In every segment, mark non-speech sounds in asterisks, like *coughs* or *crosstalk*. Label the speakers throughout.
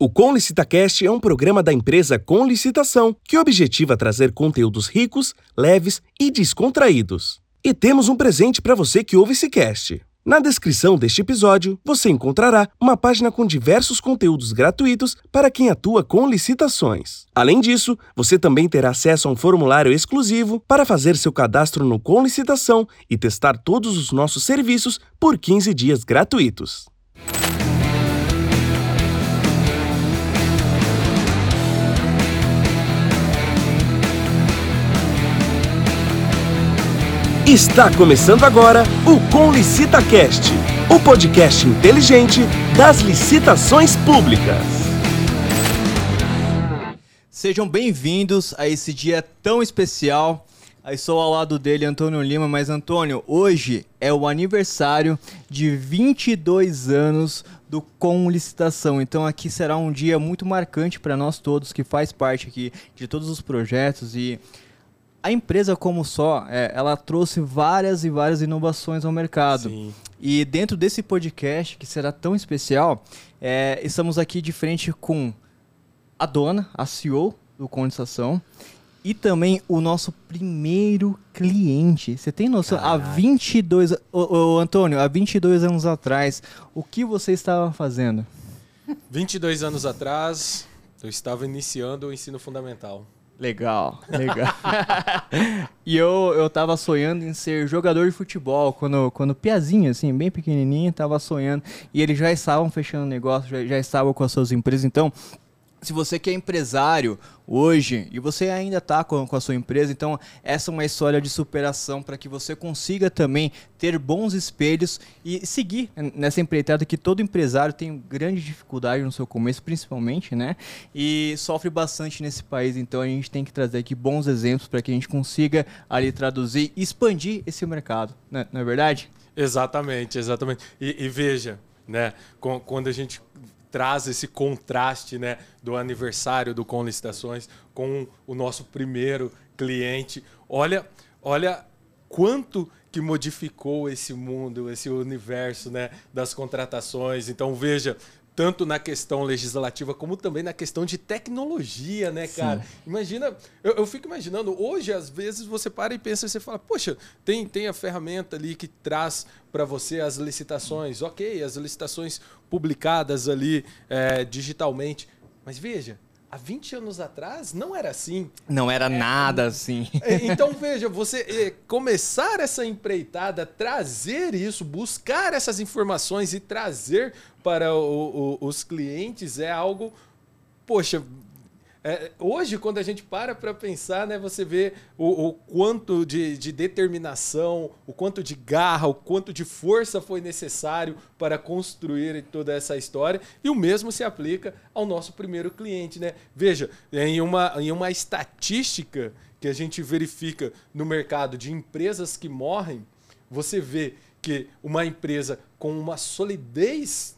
Speaker 1: O Com Licitacast é um programa da empresa Com Licitação que objetiva trazer conteúdos ricos, leves e descontraídos. E temos um presente para você que ouve esse cast. Na descrição deste episódio, você encontrará uma página com diversos conteúdos gratuitos para quem atua com licitações. Além disso, você também terá acesso a um formulário exclusivo para fazer seu cadastro no Com Licitação e testar todos os nossos serviços por 15 dias gratuitos. Está começando agora o Com LicitaCast, o podcast inteligente das licitações públicas.
Speaker 2: Sejam bem-vindos a esse dia tão especial. Aí sou ao lado dele, Antônio Lima, mas Antônio, hoje é o aniversário de 22 anos do Com Licitação. Então aqui será um dia muito marcante para nós todos que faz parte aqui de todos os projetos e a empresa como só, é, ela trouxe várias e várias inovações ao mercado. Sim. E dentro desse podcast, que será tão especial, é, estamos aqui de frente com a dona, a CEO do Condensação, e também o nosso primeiro cliente. Você tem noção? Caraca. Há 22... Ô, ô, Antônio, há 22 anos atrás, o que você estava fazendo?
Speaker 3: 22 anos atrás, eu estava iniciando o ensino fundamental.
Speaker 2: Legal, legal. *laughs* e eu, eu tava sonhando em ser jogador de futebol, quando, quando piazinho, assim, bem pequenininho, tava sonhando. E eles já estavam fechando negócio, já, já estavam com as suas empresas. Então, se você que é empresário hoje e você ainda está com, com, a sua empresa, então essa é uma história de superação para que você consiga também ter bons espelhos e seguir nessa empreitada que todo empresário tem grande dificuldade no seu começo, principalmente, né? E sofre bastante nesse país, então a gente tem que trazer aqui bons exemplos para que a gente consiga ali traduzir e expandir esse mercado, né? não é verdade?
Speaker 3: Exatamente, exatamente. E, e veja, né, quando a gente traz esse contraste né, do aniversário do Com Licitações com o nosso primeiro cliente. Olha, olha quanto que modificou esse mundo, esse universo né, das contratações. Então veja, tanto na questão legislativa como também na questão de tecnologia, né, cara? Sim. Imagina, eu, eu, fico imaginando, hoje às vezes você para e pensa e você fala, poxa, tem, tem a ferramenta ali que traz para você as licitações, ok, as licitações publicadas ali é, digitalmente, mas veja, há 20 anos atrás não era assim.
Speaker 2: Não era é, nada assim.
Speaker 3: É, então veja, você é, começar essa empreitada, trazer isso, buscar essas informações e trazer para o, o, os clientes é algo, poxa, é, hoje, quando a gente para para pensar, né, você vê o, o quanto de, de, determinação, o quanto de garra, o quanto de força foi necessário para construir toda essa história. E o mesmo se aplica ao nosso primeiro cliente. Né? Veja, em uma, em uma estatística que a gente verifica no mercado de empresas que morrem, você vê que uma empresa com uma solidez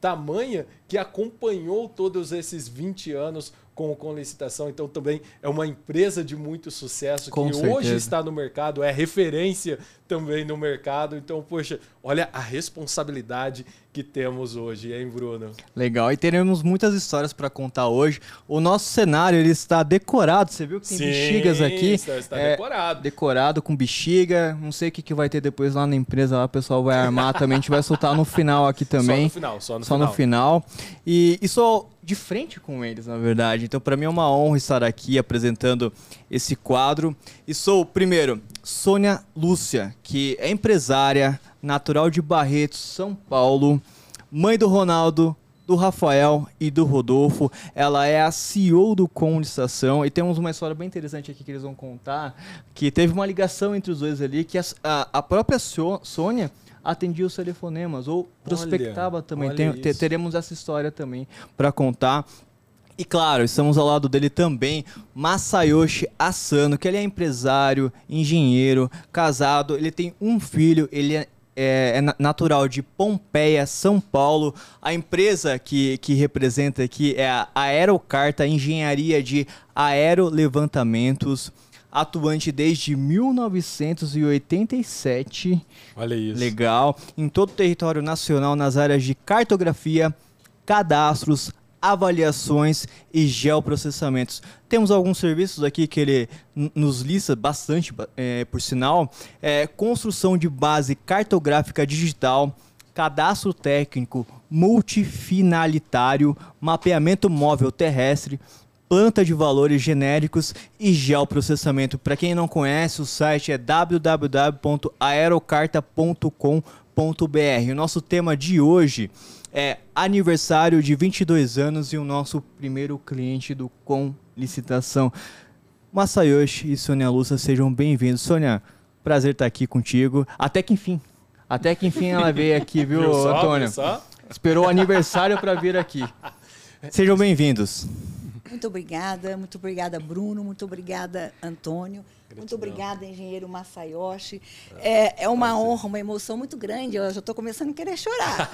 Speaker 3: tamanha que acompanhou todos esses 20 anos com, com licitação. Então também é uma empresa de muito sucesso com que certeza. hoje está no mercado, é referência também no mercado. Então, poxa, olha a responsabilidade que temos hoje, hein, Bruno?
Speaker 2: Legal, e teremos muitas histórias para contar hoje. O nosso cenário ele está decorado, você viu que tem Sim, bexigas aqui?
Speaker 3: Está, está é, decorado.
Speaker 2: Decorado com bexiga. Não sei o que, que vai ter depois lá na empresa, lá o pessoal vai armar também. A gente vai soltar no final aqui também. Só no
Speaker 3: final, só no
Speaker 2: só
Speaker 3: final.
Speaker 2: no final. E, e só de frente com eles, na verdade. Então, para mim é uma honra estar aqui apresentando esse quadro. E sou, primeiro, Sônia Lúcia, que é empresária, natural de Barretos, São Paulo, mãe do Ronaldo, do Rafael e do Rodolfo. Ela é a CEO do Condistação e temos uma história bem interessante aqui que eles vão contar, que teve uma ligação entre os dois ali, que a, a própria Sônia atendia os telefonemas ou prospectava olha, também. Olha Tem, teremos essa história também para contar. E claro, estamos ao lado dele também, Masayoshi Asano, que ele é empresário, engenheiro, casado, ele tem um filho, ele é, é, é natural de Pompeia, São Paulo. A empresa que, que representa aqui é a Aerocarta Engenharia de Aerolevantamentos atuante desde 1987.
Speaker 3: Olha isso.
Speaker 2: Legal. Em todo o território nacional nas áreas de cartografia, cadastros, avaliações e geoprocessamentos. Temos alguns serviços aqui que ele nos lista bastante, é, por sinal. É, construção de base cartográfica digital, cadastro técnico multifinalitário, mapeamento móvel terrestre, planta de valores genéricos e geoprocessamento. Para quem não conhece, o site é www.aerocarta.com.br. O nosso tema de hoje é aniversário de 22 anos e o nosso primeiro cliente do Com Licitação. Masayoshi e Sônia Lúcia, sejam bem-vindos. Sônia, prazer estar aqui contigo. Até que enfim. Até que enfim ela veio aqui, *laughs* viu, viu só, Antônio? Viu só? Esperou o aniversário para vir aqui. Sejam bem-vindos.
Speaker 4: Muito obrigada, muito obrigada, Bruno, muito obrigada, Antônio. Gratidão. Muito obrigada, engenheiro Masayoshi. É, é uma honra, uma emoção muito grande. Eu já estou começando a querer chorar.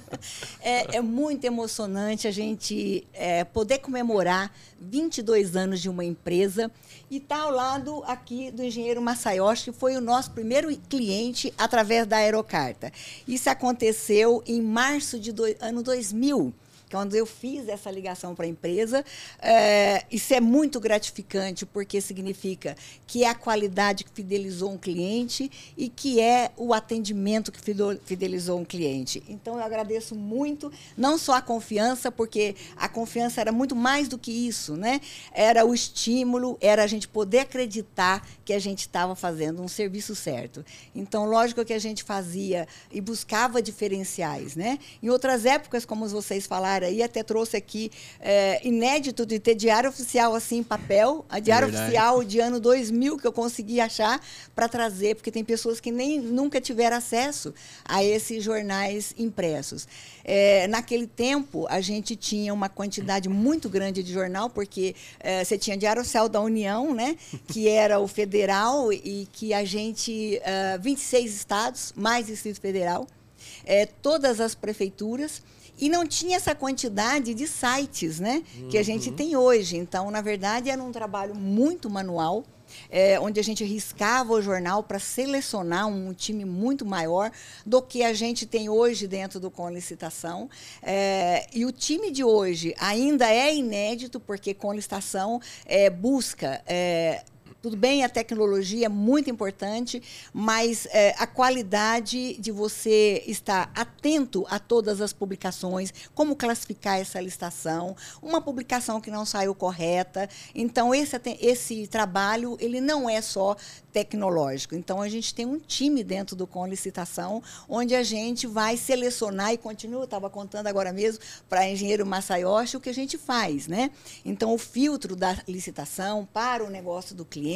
Speaker 4: *laughs* é, é, muito emocionante a gente é, poder comemorar 22 anos de uma empresa e estar tá ao lado aqui do engenheiro Masayoshi, que foi o nosso primeiro cliente através da Aerocarta. Isso aconteceu em março de do, ano 2000 quando eu fiz essa ligação para a empresa. É, isso é muito gratificante, porque significa que é a qualidade que fidelizou um cliente e que é o atendimento que fidelizou um cliente. Então, eu agradeço muito, não só a confiança, porque a confiança era muito mais do que isso, né? Era o estímulo, era a gente poder acreditar que a gente estava fazendo um serviço certo. Então, lógico que a gente fazia e buscava diferenciais, né? Em outras épocas, como vocês falaram, aí, até trouxe aqui é, inédito de ter diário oficial assim em papel, a diário é oficial de ano 2000 que eu consegui achar para trazer, porque tem pessoas que nem nunca tiveram acesso a esses jornais impressos. É, naquele tempo, a gente tinha uma quantidade muito grande de jornal, porque é, você tinha Diário Oficial da União, né, que era o federal, e que a gente, uh, 26 estados, mais Distrito Federal, é, todas as prefeituras, e não tinha essa quantidade de sites né, uhum. que a gente uhum. tem hoje. Então, na verdade, era um trabalho muito manual. É, onde a gente riscava o jornal para selecionar um time muito maior do que a gente tem hoje dentro do Com Licitação. É, e o time de hoje ainda é inédito, porque Com Licitação é, busca tudo bem, a tecnologia é muito importante, mas é, a qualidade de você estar atento a todas as publicações, como classificar essa licitação, uma publicação que não saiu correta. Então, esse, esse trabalho ele não é só tecnológico. Então, a gente tem um time dentro do Com Licitação, onde a gente vai selecionar e continua, estava contando agora mesmo para engenheiro Masayoshi o que a gente faz. Né? Então, o filtro da licitação para o negócio do cliente,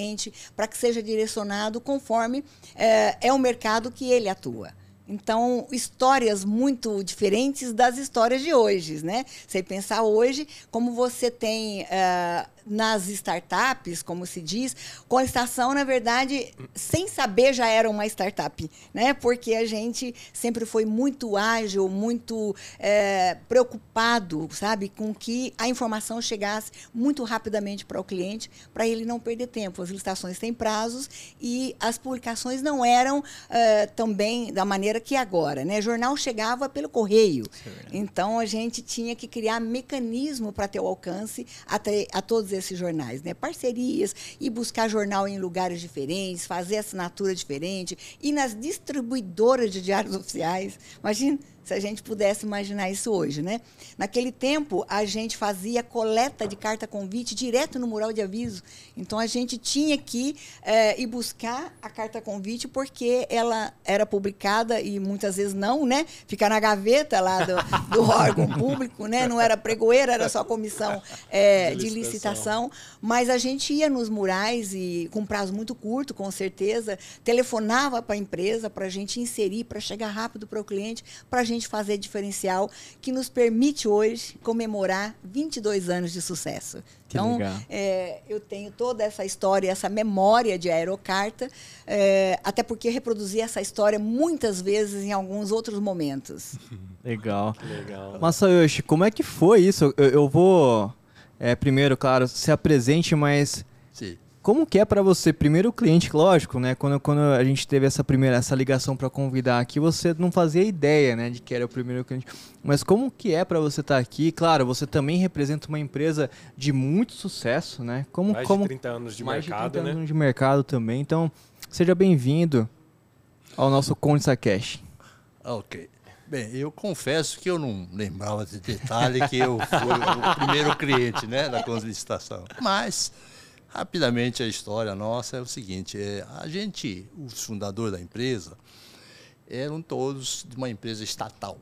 Speaker 4: para que seja direcionado conforme é, é o mercado que ele atua. Então, histórias muito diferentes das histórias de hoje, né? Você pensar hoje, como você tem uh, nas startups, como se diz, com a estação, na verdade, sem saber já era uma startup, né? Porque a gente sempre foi muito ágil, muito é, preocupado, sabe, com que a informação chegasse muito rapidamente para o cliente, para ele não perder tempo. As licitações têm prazos e as publicações não eram é, também da maneira que é agora, né? O jornal chegava pelo correio, é então a gente tinha que criar mecanismo para ter o alcance até a todos todos esses jornais, né? Parcerias e buscar jornal em lugares diferentes, fazer assinatura diferente, e nas distribuidoras de diários oficiais. Imagina se a gente pudesse imaginar isso hoje, né? Naquele tempo, a gente fazia coleta de carta convite direto no mural de aviso. Então, a gente tinha que é, ir buscar a carta convite porque ela era publicada e muitas vezes não, né? Ficar na gaveta lá do, do *laughs* órgão público, né? Não era pregoeira, era só comissão é, de, licitação. de licitação. Mas a gente ia nos murais e com prazo muito curto, com certeza, telefonava para a empresa para a gente inserir, para chegar rápido para o cliente, para a gente fazer diferencial que nos permite hoje comemorar 22 anos de sucesso. Que então, é, eu tenho toda essa história, essa memória de aerocarta, é, até porque reproduzi essa história muitas vezes em alguns outros momentos. *laughs*
Speaker 2: Legal. Que legal. Masayoshi, como é que foi isso? Eu, eu vou, é, primeiro, claro, se apresente, mas. Como que é para você, primeiro cliente, lógico, né? Quando, quando a gente teve essa primeira essa ligação para convidar aqui, você não fazia ideia, né, de que era o primeiro cliente. Mas como que é para você estar tá aqui? Claro, você também representa uma empresa de muito sucesso, né? Como
Speaker 3: mais
Speaker 2: como
Speaker 3: de 30 anos de
Speaker 2: mais
Speaker 3: mercado,
Speaker 2: de 30
Speaker 3: né?
Speaker 2: anos de mercado também. Então, seja bem-vindo ao nosso Consa Cash.
Speaker 5: Ok. Bem, eu confesso que eu não lembrava de detalhe que eu fui o primeiro cliente né, da licitação. Mas, rapidamente, a história nossa é o seguinte: é, a gente, os fundadores da empresa, eram todos de uma empresa estatal.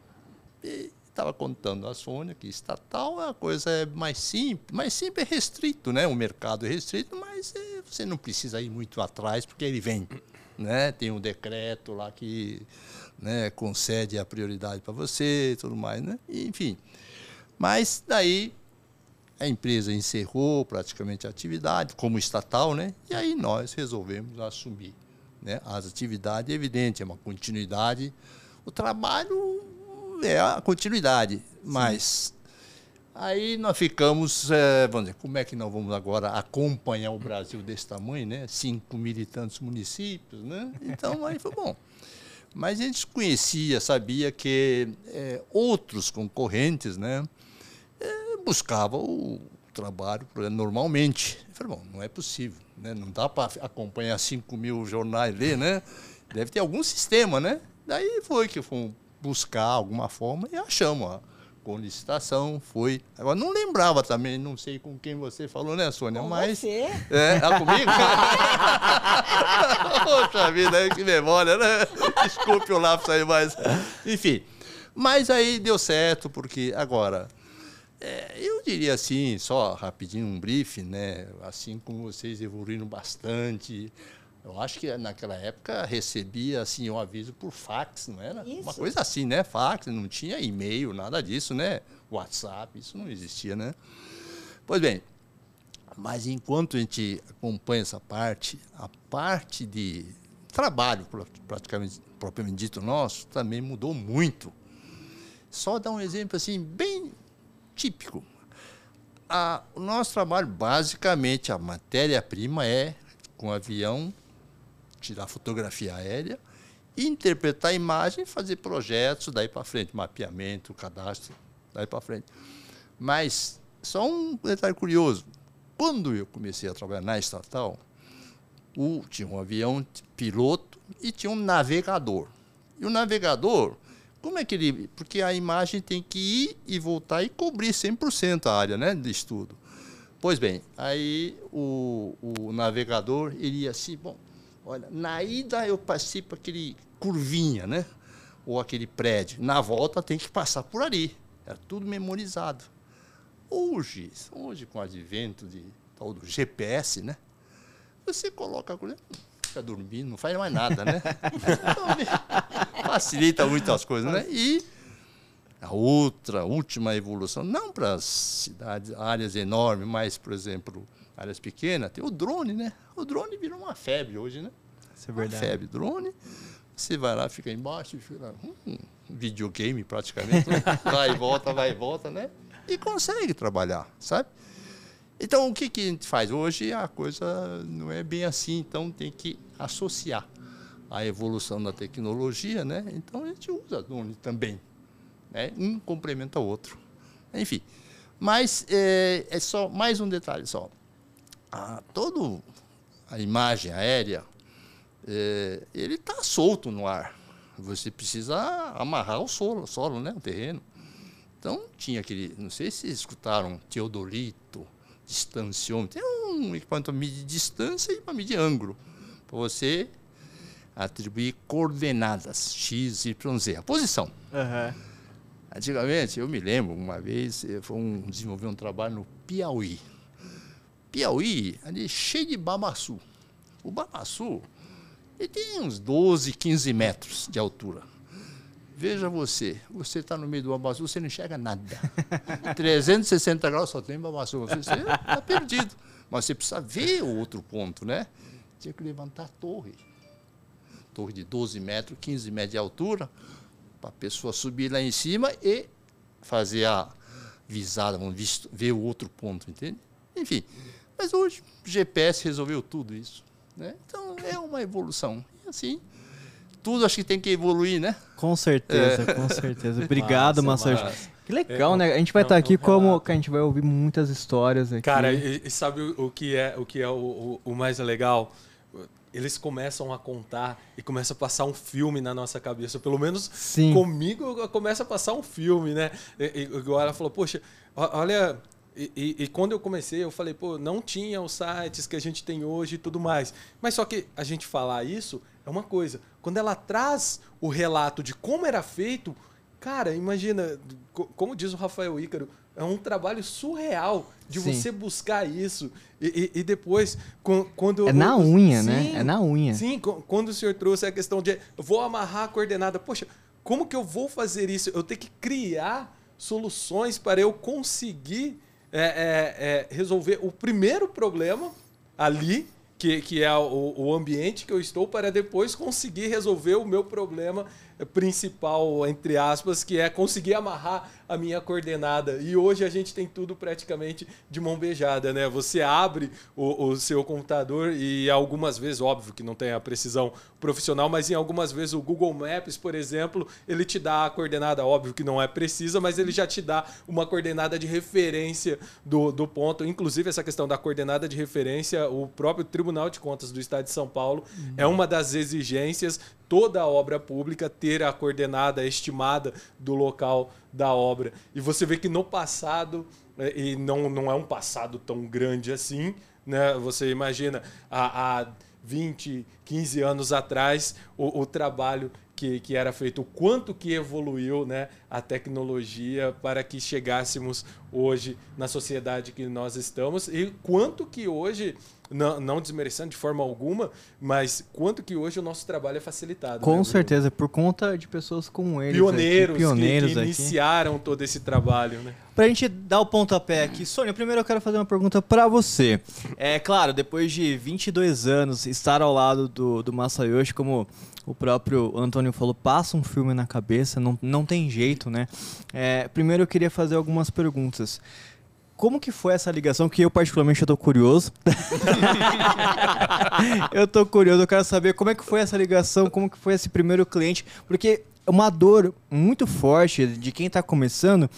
Speaker 5: E estava contando a Sônia que estatal é a coisa é mais simples, mais simples é restrito, né? O mercado é restrito, mas é, você não precisa ir muito atrás porque ele vem, né? Tem um decreto lá que né, concede a prioridade para você e tudo mais, né? enfim. Mas daí a empresa encerrou praticamente a atividade como estatal, né? E aí nós resolvemos assumir, né, as atividades, evidente, é uma continuidade. O trabalho é a continuidade, mas aí nós ficamos, é, vamos dizer, como é que nós vamos agora acompanhar o Brasil desse tamanho, né? Cinco mil e tantos municípios, né? Então aí foi bom. Mas a gente conhecia, sabia que é, outros concorrentes né, é, buscavam o trabalho normalmente. Eu falei, bom, não é possível, né? não dá para acompanhar 5 mil jornais ler, né? Deve ter algum sistema, né? Daí foi que fomos buscar alguma forma e achamos. Com licitação, foi. Agora, não lembrava também, não sei com quem você falou, né, Sônia?
Speaker 4: Com
Speaker 5: mas.
Speaker 4: você.
Speaker 5: É, é comigo? *laughs* Poxa vida, que memória, né? Desculpe o lápis aí, mas. Enfim. Mas aí deu certo, porque agora. É, eu diria assim, só rapidinho um briefing, né? Assim como vocês evoluíram bastante, eu acho que naquela época recebia assim um aviso por fax, não era?
Speaker 4: Isso.
Speaker 5: Uma coisa assim, né? Fax, não tinha e-mail, nada disso, né? WhatsApp, isso não existia, né? Pois bem, mas enquanto a gente acompanha essa parte, a parte de trabalho, praticamente propriamente dito nosso, também mudou muito. Só dar um exemplo assim bem típico. A, o nosso trabalho, basicamente, a matéria-prima é com avião tirar fotografia aérea, interpretar a imagem, fazer projetos, daí para frente, mapeamento, cadastro, daí para frente. Mas só um detalhe curioso, quando eu comecei a trabalhar na estatal, o, tinha um avião piloto e tinha um navegador. E o navegador, como é que ele. Porque a imagem tem que ir e voltar e cobrir 100% a área né, de estudo. Pois bem, aí o, o navegador iria assim, bom, Olha, na ida eu passei por aquele curvinha, né? Ou aquele prédio. Na volta tem que passar por ali. Era tudo memorizado. Hoje, hoje com o advento de tal do GPS, né? Você coloca a coisa, fica dormindo, não faz mais nada, né? *laughs* Facilita muitas coisas, né? E a outra, última evolução, não para as cidades, áreas enormes, mas, por exemplo, áreas pequenas, tem o drone, né? O drone virou uma febre hoje, né?
Speaker 2: Isso é verdade.
Speaker 5: Uma febre. Drone, você vai lá, fica embaixo, fica um videogame praticamente, né? *laughs* vai e volta, vai e volta, né? E consegue trabalhar, sabe? Então, o que, que a gente faz? Hoje a coisa não é bem assim, então tem que associar a evolução da tecnologia, né? Então a gente usa drone também. Né? Um complementa o outro. Enfim. Mas é, é só mais um detalhe só a, todo a imagem aérea, é, ele está solto no ar. Você precisa amarrar o solo, solo, né, o terreno. Então tinha aquele, não sei se escutaram, teodolito, distanciômetro. Tem um equipamento para medir distância e para medir ângulo. Para você atribuir coordenadas, x, y, z, a posição.
Speaker 2: Uhum.
Speaker 5: Antigamente, eu me lembro, uma vez, eu fui um, desenvolver um trabalho no Piauí. Piauí, ali cheio de babaçu. O babaçu, ele tem uns 12, 15 metros de altura. Veja você, você está no meio do babaçu, você não enxerga nada. *laughs* 360 graus só tem babaçu, você está perdido. Mas você precisa ver o outro ponto, né? Tinha que levantar a torre. Torre de 12 metros, 15 metros de altura, para a pessoa subir lá em cima e fazer a visada, vamos ver o outro ponto, entende? Enfim, Mas hoje o GPS resolveu tudo isso. Né? Então é uma evolução. E assim, tudo acho que tem que evoluir, né?
Speaker 2: Com certeza, é. com certeza. Obrigado,
Speaker 3: Massa,
Speaker 2: Marcelo.
Speaker 3: massa.
Speaker 2: Que legal,
Speaker 3: É,
Speaker 2: né? A gente vai
Speaker 3: é
Speaker 2: estar
Speaker 3: um
Speaker 2: aqui como. que a gente vai ouvir muitas histórias aqui.
Speaker 3: Cara, e, e sabe o, o que é o, que é o, o, o mais legal? Eles começam a contar e começa a passar um filme na nossa cabeça. Pelo menos
Speaker 2: Sim.
Speaker 3: comigo começa a passar um filme, né? E, e, ela falou, poxa, olha. E, e- e quando eu comecei, eu falei, pô, não tinha os sites que a gente tem hoje e tudo mais. Mas só que a gente falar isso é uma coisa. Quando ela traz o relato de como era feito, cara, imagina, co- como diz o Rafael Ícaro, é um trabalho surreal de
Speaker 2: Sim.
Speaker 3: você buscar isso. E, e- e depois, quan- quando.
Speaker 2: É na
Speaker 3: eu-
Speaker 2: unha, né?
Speaker 3: Sim,
Speaker 2: É na unha.
Speaker 3: Sim, quando o senhor trouxe a questão de vou amarrar a coordenada, poxa, como que eu vou fazer isso? Eu tenho que criar soluções para eu conseguir é, é, é, resolver o primeiro problema ali, que, que é o, o ambiente que eu estou, para depois conseguir resolver o meu problema principal, entre aspas, que é conseguir amarrar a minha coordenada. E hoje a gente tem tudo praticamente de mão beijada, né? Você abre o, o seu computador e algumas vezes, óbvio que não tem a precisão profissional, mas em algumas vezes o Google Maps, por exemplo, ele te dá a coordenada, óbvio que não é precisa, mas ele já te dá uma coordenada de referência do, do ponto. Inclusive, essa questão da coordenada de referência, o próprio Tribunal de Contas do Estado de São Paulo é uma das exigências toda a obra pública ter a coordenada estimada do local da obra. E você vê que no passado, eh, e não, não é um passado tão grande assim, né? Você imagina há, há 20, 15 anos atrás o, o trabalho que, que era feito, o quanto que evoluiu né, a tecnologia para que chegássemos hoje na sociedade que nós estamos e quanto que hoje, não, não desmerecendo de forma alguma, mas quanto que hoje o nosso trabalho é facilitado. né,
Speaker 2: Com
Speaker 3: Bruno?
Speaker 2: certeza, por conta de pessoas como eles.
Speaker 3: Pioneiros,
Speaker 2: aqui, pioneiros
Speaker 3: que, que
Speaker 2: aqui.
Speaker 3: iniciaram todo esse trabalho, né?
Speaker 2: Pra gente dar o pontapé aqui, Sônia, primeiro eu quero fazer uma pergunta pra você. É claro, depois de 22 anos, estar ao lado do, do Masayoshi, como o próprio Antônio falou, passa um filme na cabeça, não, não tem jeito, né? É, primeiro eu queria fazer algumas perguntas. Como que foi essa ligação? Que eu particularmente eu tô curioso. *laughs* eu tô curioso, eu quero saber como é que foi essa ligação, como que foi esse primeiro cliente, porque uma dor muito forte de quem tá começando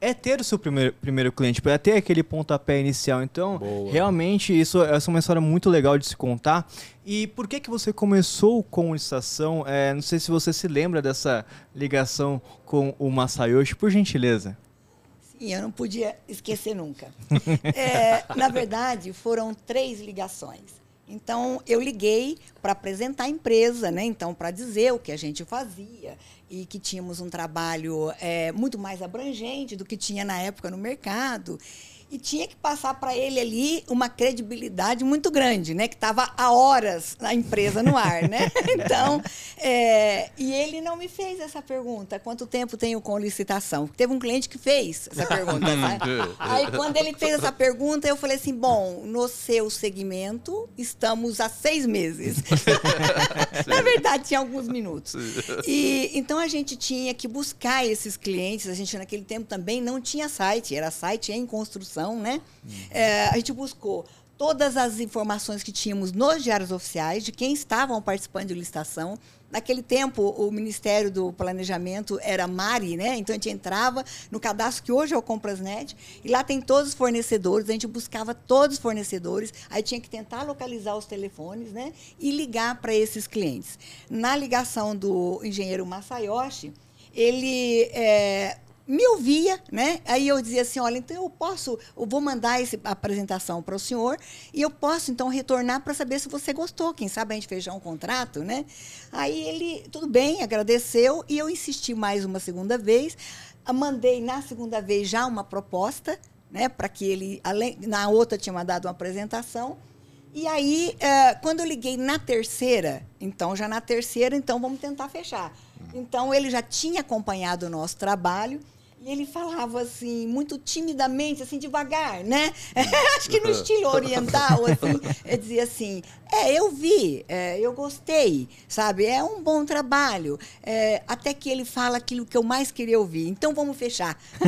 Speaker 2: é ter o seu primeiro, primeiro cliente, é ter aquele pontapé inicial. Então,
Speaker 3: Boa.
Speaker 2: realmente, isso essa é uma história muito legal de se contar. E por que que você começou com licitação? É, não sei se você se lembra dessa ligação com o Masayoshi, por gentileza.
Speaker 4: Sim, eu não podia esquecer nunca. *laughs* É, na verdade, foram três ligações. Então, eu liguei para apresentar a empresa, né? Então, para dizer o que a gente fazia e que tínhamos um trabalho é, muito mais abrangente do que tinha na época no mercado. E tinha que passar para ele ali uma credibilidade muito grande, né? Que estava há horas na empresa no ar, né? *laughs* Então, é, e ele não me fez essa pergunta. Quanto tempo tenho com licitação? Teve um cliente que fez essa pergunta, *laughs* sabe? Aí, quando ele fez essa pergunta, eu falei assim: bom, no seu segmento, estamos há seis meses. *laughs* Na verdade, tinha alguns minutos. E então a gente tinha que buscar esses clientes. A gente naquele tempo também não tinha site, era site em construção, né? É, a gente buscou todas as informações que tínhamos nos diários oficiais de quem estavam participando de licitação. Naquele tempo, o Ministério do Planejamento era Mari, né? Então a gente entrava no cadastro que hoje é o Comprasnet, e lá tem todos os fornecedores, a gente buscava todos os fornecedores, aí tinha que tentar localizar os telefones, né? E ligar para esses clientes. Na ligação do engenheiro Masayoshi, ele é, me ouvia, né? Aí eu dizia assim, olha, então eu posso, eu vou mandar essa apresentação para o senhor e eu posso então retornar para saber se você gostou, quem sabe a gente fechar um contrato, né? Aí ele, tudo bem, agradeceu e eu insisti mais uma segunda vez, Ah, mandei na segunda vez já uma proposta, né? Para que ele, além, na outra tinha mandado uma apresentação. E aí, eh, quando eu liguei na terceira, então já na terceira, então vamos tentar fechar. Então ele já tinha acompanhado o nosso trabalho e ele falava assim, muito timidamente, assim, devagar, né? *laughs* Acho que no estilo *laughs* oriental, assim, ele dizia assim, é, eu vi, é, eu gostei, sabe? É um bom trabalho. É, até que ele fala aquilo que eu mais queria ouvir. Então vamos fechar. *laughs*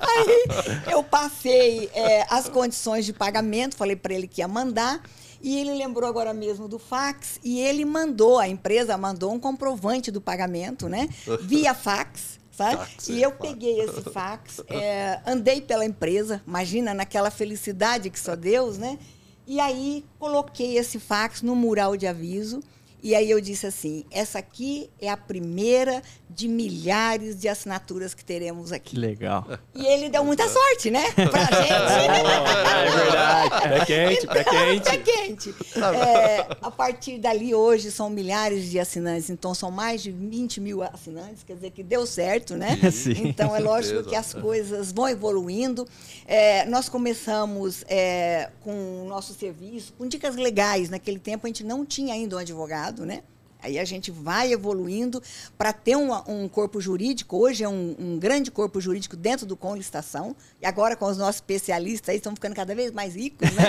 Speaker 4: Aí eu passei é, as condições de pagamento, falei para ele que ia mandar. E ele lembrou agora mesmo do fax e ele mandou, a empresa mandou um comprovante do pagamento, né? *laughs* Via fax. Sabe?
Speaker 5: Fax,
Speaker 4: e
Speaker 5: é,
Speaker 4: eu
Speaker 5: fax.
Speaker 4: peguei esse *laughs* fax, é, andei pela empresa, imagina naquela felicidade que só Deus, né? E aí coloquei esse fax no mural de aviso. E aí eu disse assim: essa aqui é a primeira de milhares de assinaturas que teremos aqui.
Speaker 2: legal.
Speaker 4: E ele deu muita sorte, né? Pra *laughs* gente.
Speaker 3: É verdade. Pé quente, pé quente.
Speaker 4: Pé quente. É, a partir dali, hoje, são milhares de assinantes. Então, são mais de 20 mil assinantes. Quer dizer que deu certo, né? *laughs*
Speaker 2: Sim.
Speaker 4: Então, é lógico que as coisas vão evoluindo. É, nós começamos é, com o nosso serviço, com dicas legais. Naquele tempo, a gente não tinha ainda um advogado, né? Aí a gente vai evoluindo para ter um, um corpo jurídico. Hoje é um, um grande corpo jurídico dentro do Com Licitação. E agora, com os nossos especialistas aí, estão ficando cada vez mais ricos, né?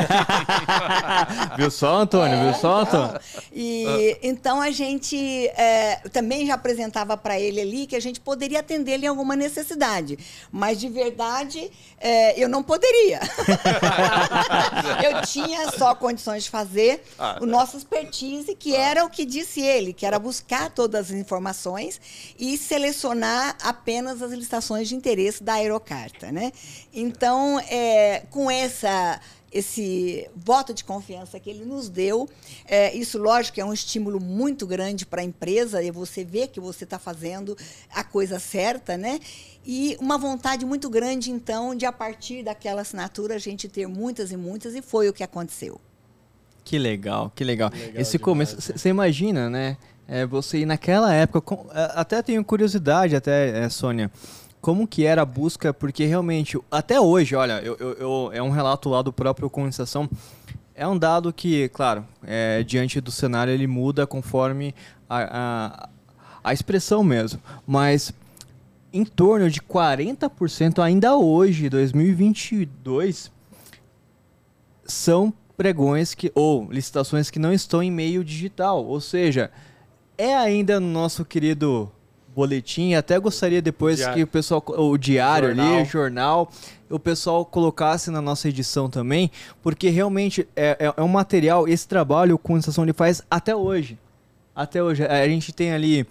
Speaker 4: *laughs*
Speaker 2: viu só, Antônio? viu só,
Speaker 4: então,
Speaker 2: Antônio?
Speaker 4: E então a gente é, também já apresentava para ele ali que a gente poderia atender ele em alguma necessidade, mas de verdade é, eu não poderia. *laughs* eu tinha só condições de fazer
Speaker 5: Ah,
Speaker 4: o nosso expertise, que era o que disse ele, que era buscar todas as informações e selecionar apenas as licitações de interesse da aerocarta, né? Então, é, com essa esse voto de confiança que ele nos deu. É, isso, lógico, é um estímulo muito grande para a empresa, e você vê que você está fazendo a coisa certa, né? E uma vontade muito grande, então, de a partir daquela assinatura a gente ter muitas e muitas, e foi o que aconteceu.
Speaker 2: Que legal, que legal.
Speaker 3: Legal
Speaker 2: Esse
Speaker 3: demais,
Speaker 2: começo,
Speaker 3: né?
Speaker 2: você imagina, né? É, você naquela época, com- até tenho curiosidade, até, é, Sônia, como que era a busca, porque realmente, até hoje, olha, eu, eu- eu- é um relato lá do próprio Condensação, é um dado que, claro, é, diante do cenário ele muda conforme a, a, a expressão mesmo, mas em torno de 40% ainda hoje, 2022, são pregões que ou licitações que não estão em meio digital, ou seja, é ainda no nosso querido boletim, até gostaria depois
Speaker 3: Diário.
Speaker 2: que o pessoal o diário
Speaker 3: Jornal.
Speaker 2: ali, o jornal, o pessoal colocasse na nossa edição também, porque realmente é, é, é um material, esse trabalho com licitação ele faz até hoje. Até hoje. A gente tem ali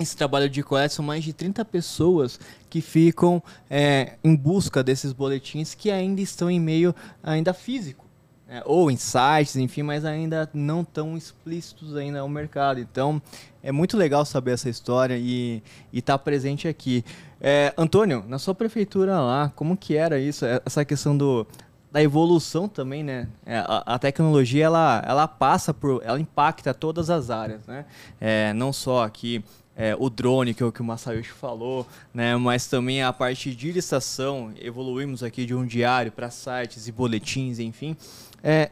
Speaker 2: esse trabalho de coleta, são mais de 30 pessoas que ficam é, em busca desses boletins que ainda estão em meio ainda físico. Né? ou em sites, enfim, mas ainda não tão explícitos ainda ao mercado. Então, é muito legal saber essa história e estar presente aqui. É, Antônio, na sua prefeitura lá, como que era isso? É, Essa questão do, da evolução também, né? É, a, a tecnologia, ela, ela passa por... Ela impacta todas as áreas, né? É, não só aqui é, o drone, que é o que o Masayoshi falou, né? Mas também a parte de licitação. Evoluímos aqui de um diário para sites e boletins, enfim. É,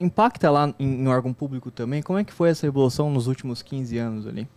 Speaker 2: impacta lá em, em órgão público também? Como é que foi essa evolução nos últimos 15 anos ali?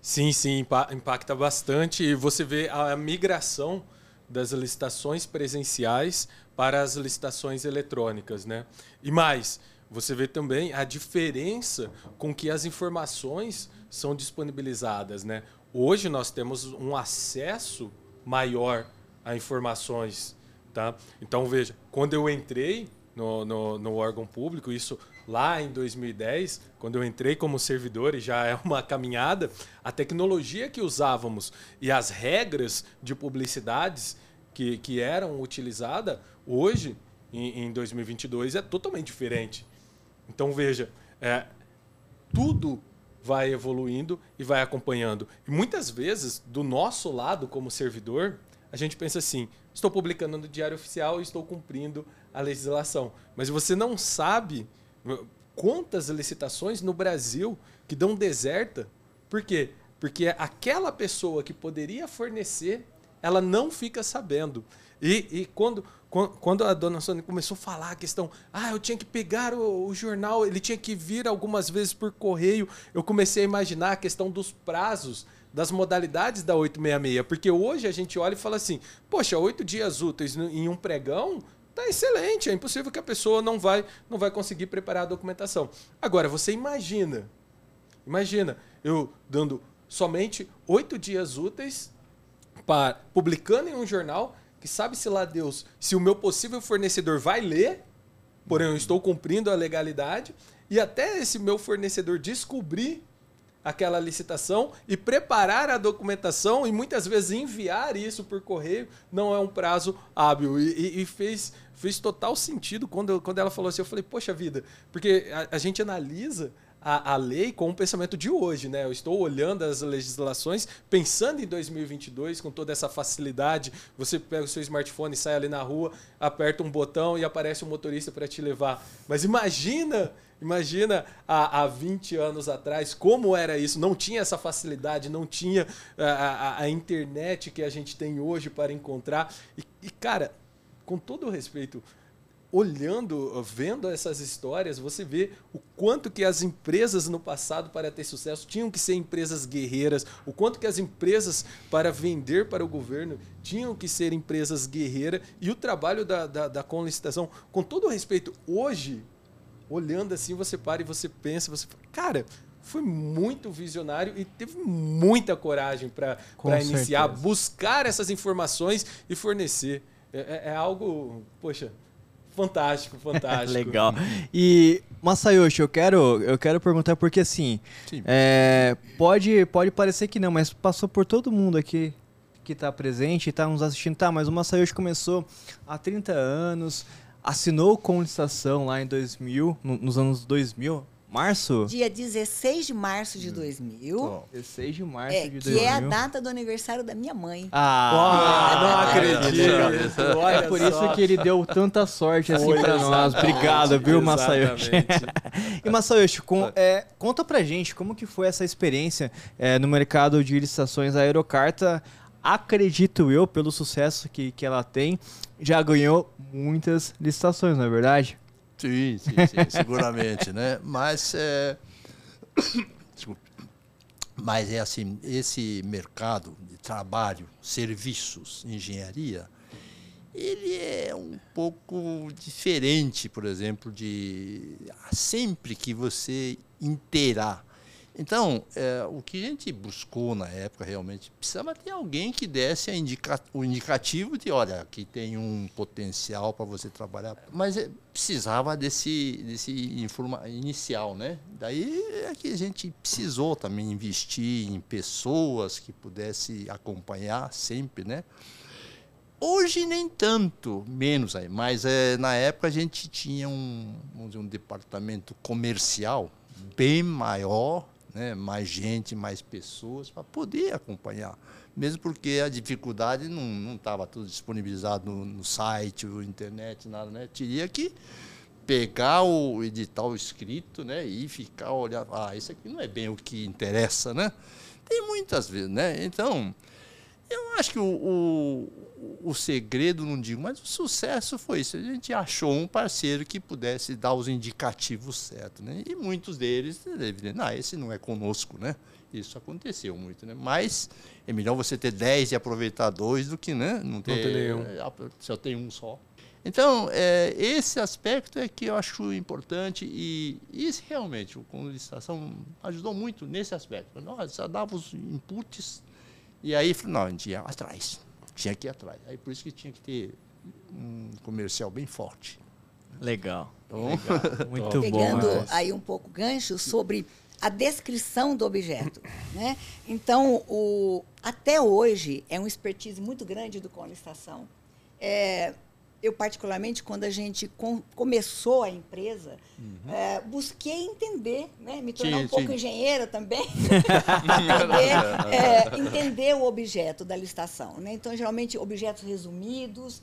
Speaker 3: Sim, sim, impa- impacta bastante. E você vê a migração das licitações presenciais para as licitações eletrônicas, né? E mais, você vê também a diferença com que as informações são disponibilizadas, né? Hoje nós temos um acesso maior a informações, tá? Então veja, quando eu entrei no, no, no órgão público, isso lá em 2010, quando eu entrei como servidor e já é uma caminhada, a tecnologia que usávamos e as regras de publicidades que, que eram utilizadas hoje, em, em 2022, é totalmente diferente. Então veja, é, tudo vai evoluindo e vai acompanhando. E muitas vezes, do nosso lado como servidor, a gente pensa assim: estou publicando no Diário Oficial e estou cumprindo a legislação. Mas você não sabe quantas licitações no Brasil que dão deserta. Por quê? Porque aquela pessoa que poderia fornecer, ela não fica sabendo. E, e quando, quan- quando a dona Sônia começou a falar a questão, ah, eu tinha que pegar o, o jornal, ele tinha que vir algumas vezes por correio, eu comecei a imaginar a questão dos prazos, das modalidades da 866. Porque hoje a gente olha e fala assim, poxa, oito dias úteis em um pregão, tá excelente, é impossível que a pessoa não vai, não vai conseguir preparar a documentação. Agora, você imagina, imagina, eu dando somente oito dias úteis para publicando em um jornal que sabe-se lá Deus se o meu possível fornecedor vai ler, porém eu estou cumprindo a legalidade, e até esse meu fornecedor descobrir aquela licitação e preparar a documentação e muitas vezes enviar isso por correio não é um prazo hábil. E, e, e fez, fez total sentido quando, quando ela falou assim. Eu falei, poxa vida, porque a, a gente analisa a, a, lei com o pensamento de hoje, né? Eu estou olhando as legislações, pensando em 2022, com toda essa facilidade. Você pega o seu smartphone, sai ali na rua, aperta um botão e aparece um motorista para te levar. Mas imagina, imagina há, há 20 anos atrás como era isso. Não tinha essa facilidade, não tinha a, a, a internet que a gente tem hoje para encontrar. E, e cara, com todo o respeito, olhando, vendo essas histórias, você vê o quanto que as empresas no passado para ter sucesso tinham que ser empresas guerreiras, o quanto que as empresas para vender para o governo tinham que ser empresas guerreiras e o trabalho da, da, da com licitação, com todo o respeito, hoje, olhando assim, você para e você pensa, você fala, cara, foi muito visionário e teve muita coragem para iniciar, buscar essas informações e fornecer. É, é, é algo, poxa, Fantástico, *laughs* fantástico.
Speaker 2: Legal. E, Masayoshi, eu quero, eu quero perguntar porque assim, é, pode, pode parecer que não, mas passou por todo mundo aqui que está presente e está nos assistindo. Tá, mas o Masayoshi começou há 30 anos, assinou com licitação lá em 2000, no, nos anos 2000. Março?
Speaker 4: Dia 16 de março de 2000.
Speaker 2: Oh. 16 de março
Speaker 4: é,
Speaker 2: de 2000.
Speaker 4: Que é a data do aniversário da minha mãe.
Speaker 2: Ah,
Speaker 3: não acredito.
Speaker 2: é por isso que ele deu tanta sorte assim para nós. Obrigado, viu, Masayoshi? *laughs* e Masayoshi, com, é, conta pra gente como que foi essa experiência é, no mercado de licitações. A Aerocarta, acredito eu, pelo sucesso que, que ela tem, já ganhou muitas licitações, não é verdade?
Speaker 5: Sim, sim, sim *laughs* seguramente, né? Mas é, *coughs* mas é assim, esse mercado de trabalho, serviços, engenharia, ele é um pouco diferente, por exemplo, de sempre que você inteirar então, é, o que a gente buscou na época realmente precisava ter alguém que desse indica o indicativo de, olha, aqui tem um potencial para você trabalhar, mas é, precisava desse, desse informa inicial, né? Daí é que a gente precisou também investir em pessoas que pudesse acompanhar sempre, né? Hoje nem tanto, menos aí, mas é, na época a gente tinha um, dizer, um departamento comercial bem maior né, mais gente, mais pessoas, para poder acompanhar. Mesmo porque a dificuldade não estava tudo disponibilizado no, no site, na internet, nada, né? Teria que pegar o edital escrito né, e ficar olhando, ah, isso aqui não é bem o que interessa, né? Tem muitas vezes, né? Então, eu acho que o, o, o segredo, não digo, mas o sucesso foi isso. A gente achou um parceiro que pudesse dar os indicativos certos. Né? E muitos deles, evidente, não, esse não é conosco, né? Isso aconteceu muito, né? Mas é melhor você ter 10 e aproveitar dois do que né? não, ter, não ter nenhum. É, só tem um só. Então, é, esse aspecto é que eu acho importante e isso realmente, a licitação ajudou muito nesse aspecto. Nós já dava os inputs e aí, não, a gente ia atrás tinha que ir atrás. Aí por isso que tinha que ter um comercial bem forte.
Speaker 2: Legal.
Speaker 4: Então, Legal. Muito Pegando bom. Pegando aí um pouco gancho sobre a descrição do objeto. né? Então, o, até hoje, é um expertise muito grande do Conestação. É, eu, particularmente, quando a gente com, começou a empresa, uhum. é, busquei entender, né? me tornar sim, um pouco engenheira também, *laughs* entender, é, entender o objeto da licitação. Né? Então, geralmente, objetos resumidos,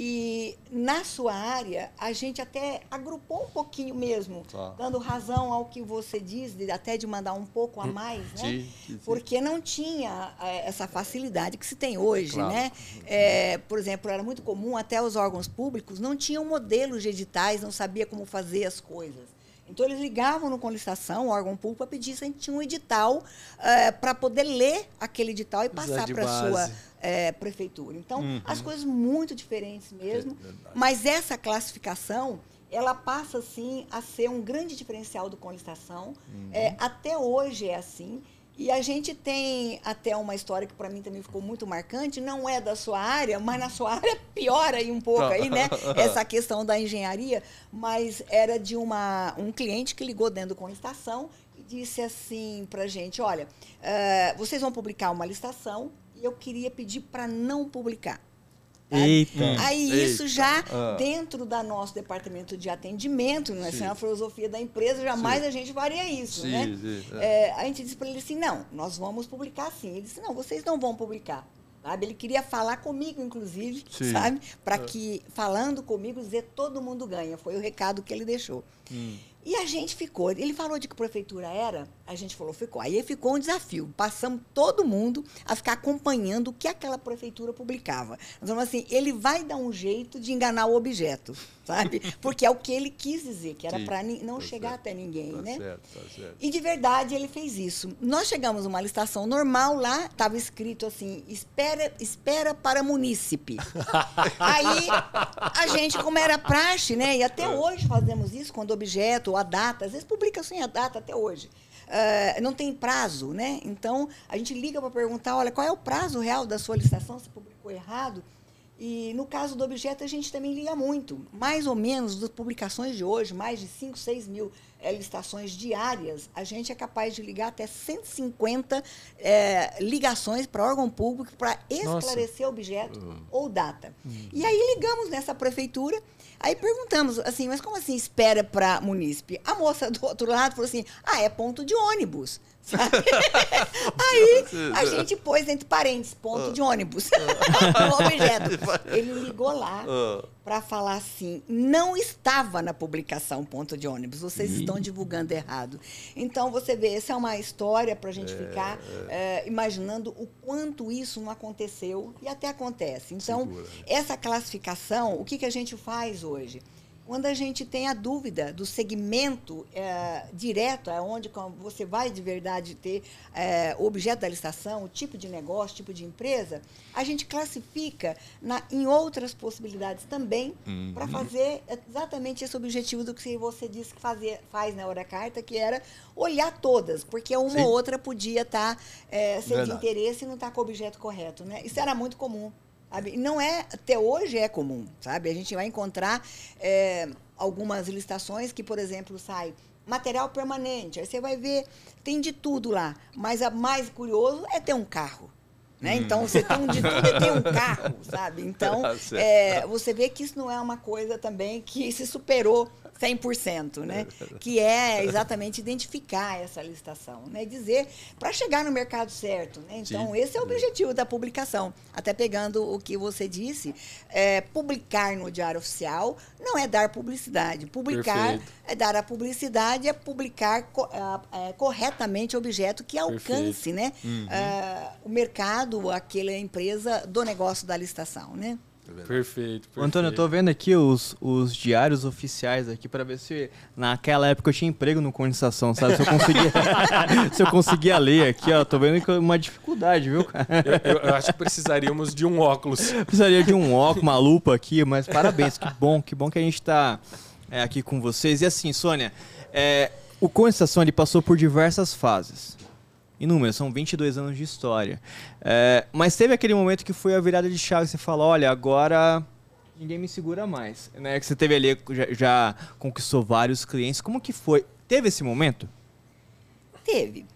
Speaker 4: e na sua área, a gente até agrupou um pouquinho mesmo, tá. dando razão ao que você diz, de, até de mandar um pouco a hum, mais, né? Sim, sim. Porque não tinha é, essa facilidade que se tem hoje, claro. né? É, por exemplo, era muito comum, até os órgãos públicos não tinham modelos de editais, não sabia como fazer as coisas. Então, eles ligavam no Conlicitação, o órgão público, para pedir se a gente tinha um edital é, para poder ler aquele edital e passar para a sua é, prefeitura. Então, uhum. as coisas muito diferentes mesmo. É mas essa classificação, ela passa, sim, a ser um grande diferencial do Conlicitação. Uhum. É, até hoje é assim. E a gente tem até uma história que para mim também ficou muito marcante, não é da sua área, mas na sua área piora aí um pouco aí, né? *laughs* Essa questão da engenharia, mas era de uma, um cliente que ligou dentro com a estação e disse assim pra gente, olha, uh, vocês vão publicar uma licitação eu queria pedir para não publicar.
Speaker 2: Eita.
Speaker 4: Aí
Speaker 5: Eita.
Speaker 4: isso já
Speaker 5: Ah.
Speaker 4: dentro da nosso departamento de atendimento, né? Isso é uma filosofia da empresa, jamais a gente faria isso,
Speaker 5: Sim,
Speaker 4: né?
Speaker 5: sim,
Speaker 4: É, a gente disse para ele assim, não, nós vamos publicar sim. Ele disse, não, vocês não vão publicar. Sabe? Ele queria falar comigo, inclusive,
Speaker 5: Sim.
Speaker 4: sabe? Para que, falando comigo, dizer todo mundo ganha. Foi o recado que ele deixou. E a gente ficou. Ele falou de que prefeitura era, a gente falou, ficou. Aí ficou um desafio. Passamos todo mundo a ficar acompanhando o que aquela prefeitura publicava. Nós falamos assim, ele vai dar um jeito de enganar o objeto, sabe? *laughs* Porque é o que ele quis dizer, que era para não
Speaker 5: tá
Speaker 4: chegar
Speaker 5: certo.
Speaker 4: até ninguém,
Speaker 5: Tá
Speaker 4: né?
Speaker 5: certo, tá certo.
Speaker 4: E de verdade ele fez isso. Nós chegamos numa licitação normal lá, estava escrito assim: espera, espera para munícipe. *laughs* Aí a gente, como era praxe, né? E até hoje fazemos isso quando objeto a data, às vezes publica sem a data até hoje. Ah, não tem prazo, né? Então a gente liga para perguntar: olha, qual é o prazo real da sua licitação? Se publicou errado? E no caso do objeto, a gente também liga muito. Mais ou menos, das publicações de hoje, mais de 5, 6 mil eh, licitações diárias, a gente é capaz de ligar até 150 eh, ligações para órgão público para esclarecer objeto ou data. E aí ligamos nessa prefeitura, aí perguntamos assim, mas como assim espera para munícipe? A moça do outro lado falou assim, ah, é ponto de ônibus. *laughs* aí a gente pôs entre parênteses, ponto de ônibus, *laughs* no objeto. *laughs* Ele ligou lá
Speaker 5: Ah.
Speaker 4: para falar assim, não estava na publicação ponto de ônibus, vocês estão divulgando errado. Então, você vê, essa é uma história para a gente ficar eh, imaginando o quanto isso não aconteceu e até acontece. Então,
Speaker 5: Segura, né?
Speaker 4: essa classificação, o que, que a gente faz hoje? Quando a gente tem a dúvida do segmento eh, direto, aonde como você vai de verdade ter eh, o objeto da licitação, o tipo de negócio, tipo de empresa, a gente classifica na, em outras possibilidades também para fazer exatamente esse objetivo do que você disse que fazer, faz na hora carta, que era olhar todas, porque uma
Speaker 5: Sim.
Speaker 4: ou outra podia estar ser de interesse e não estar com o objeto correto. Né? Isso era muito comum. Sabe? Não é, até hoje é comum, sabe? A gente vai encontrar é, algumas licitações que, por exemplo, sai material permanente. Aí você vai ver, tem de tudo lá. Mas a mais curioso é ter um carro. Né? Então, você tem de tudo e tem um carro, sabe? *laughs* Então,
Speaker 5: Tá
Speaker 4: é, você vê que isso não é uma coisa também que se superou 100%, né? Que é exatamente identificar essa licitação, né? Dizer para chegar no mercado certo, né? Então, esse é o objetivo da publicação. Até pegando o que você disse, é, publicar no Diário Oficial não é dar publicidade. Publicar
Speaker 3: Perfeito.
Speaker 4: é dar a publicidade, é publicar co- é, corretamente o objeto que alcance, né? ah, o mercado, aquela empresa do negócio da licitação, né?
Speaker 3: Perfeito, perfeito.
Speaker 2: Ô, Antônio, eu tô vendo aqui os, os diários oficiais aqui pra ver se naquela época eu tinha emprego no condensação, sabe? Se eu conseguia, *laughs* se eu conseguia ler aqui, ó. Tô vendo que é uma dificuldade, viu, cara?
Speaker 3: Eu, eu acho que precisaríamos de um óculos.
Speaker 2: Precisaria de um óculos, uma lupa aqui, mas parabéns, que bom, que bom que a gente tá é, aqui com vocês. E assim, Sônia, é, o Condensação ele passou por diversas fases. Inúmeras, são 22 anos de história. É, mas teve aquele momento que foi a virada de chave, você fala, olha, agora ninguém me segura mais. Né? Que você teve ali, já, já conquistou vários clientes. Como que foi? Teve esse momento?
Speaker 4: Teve.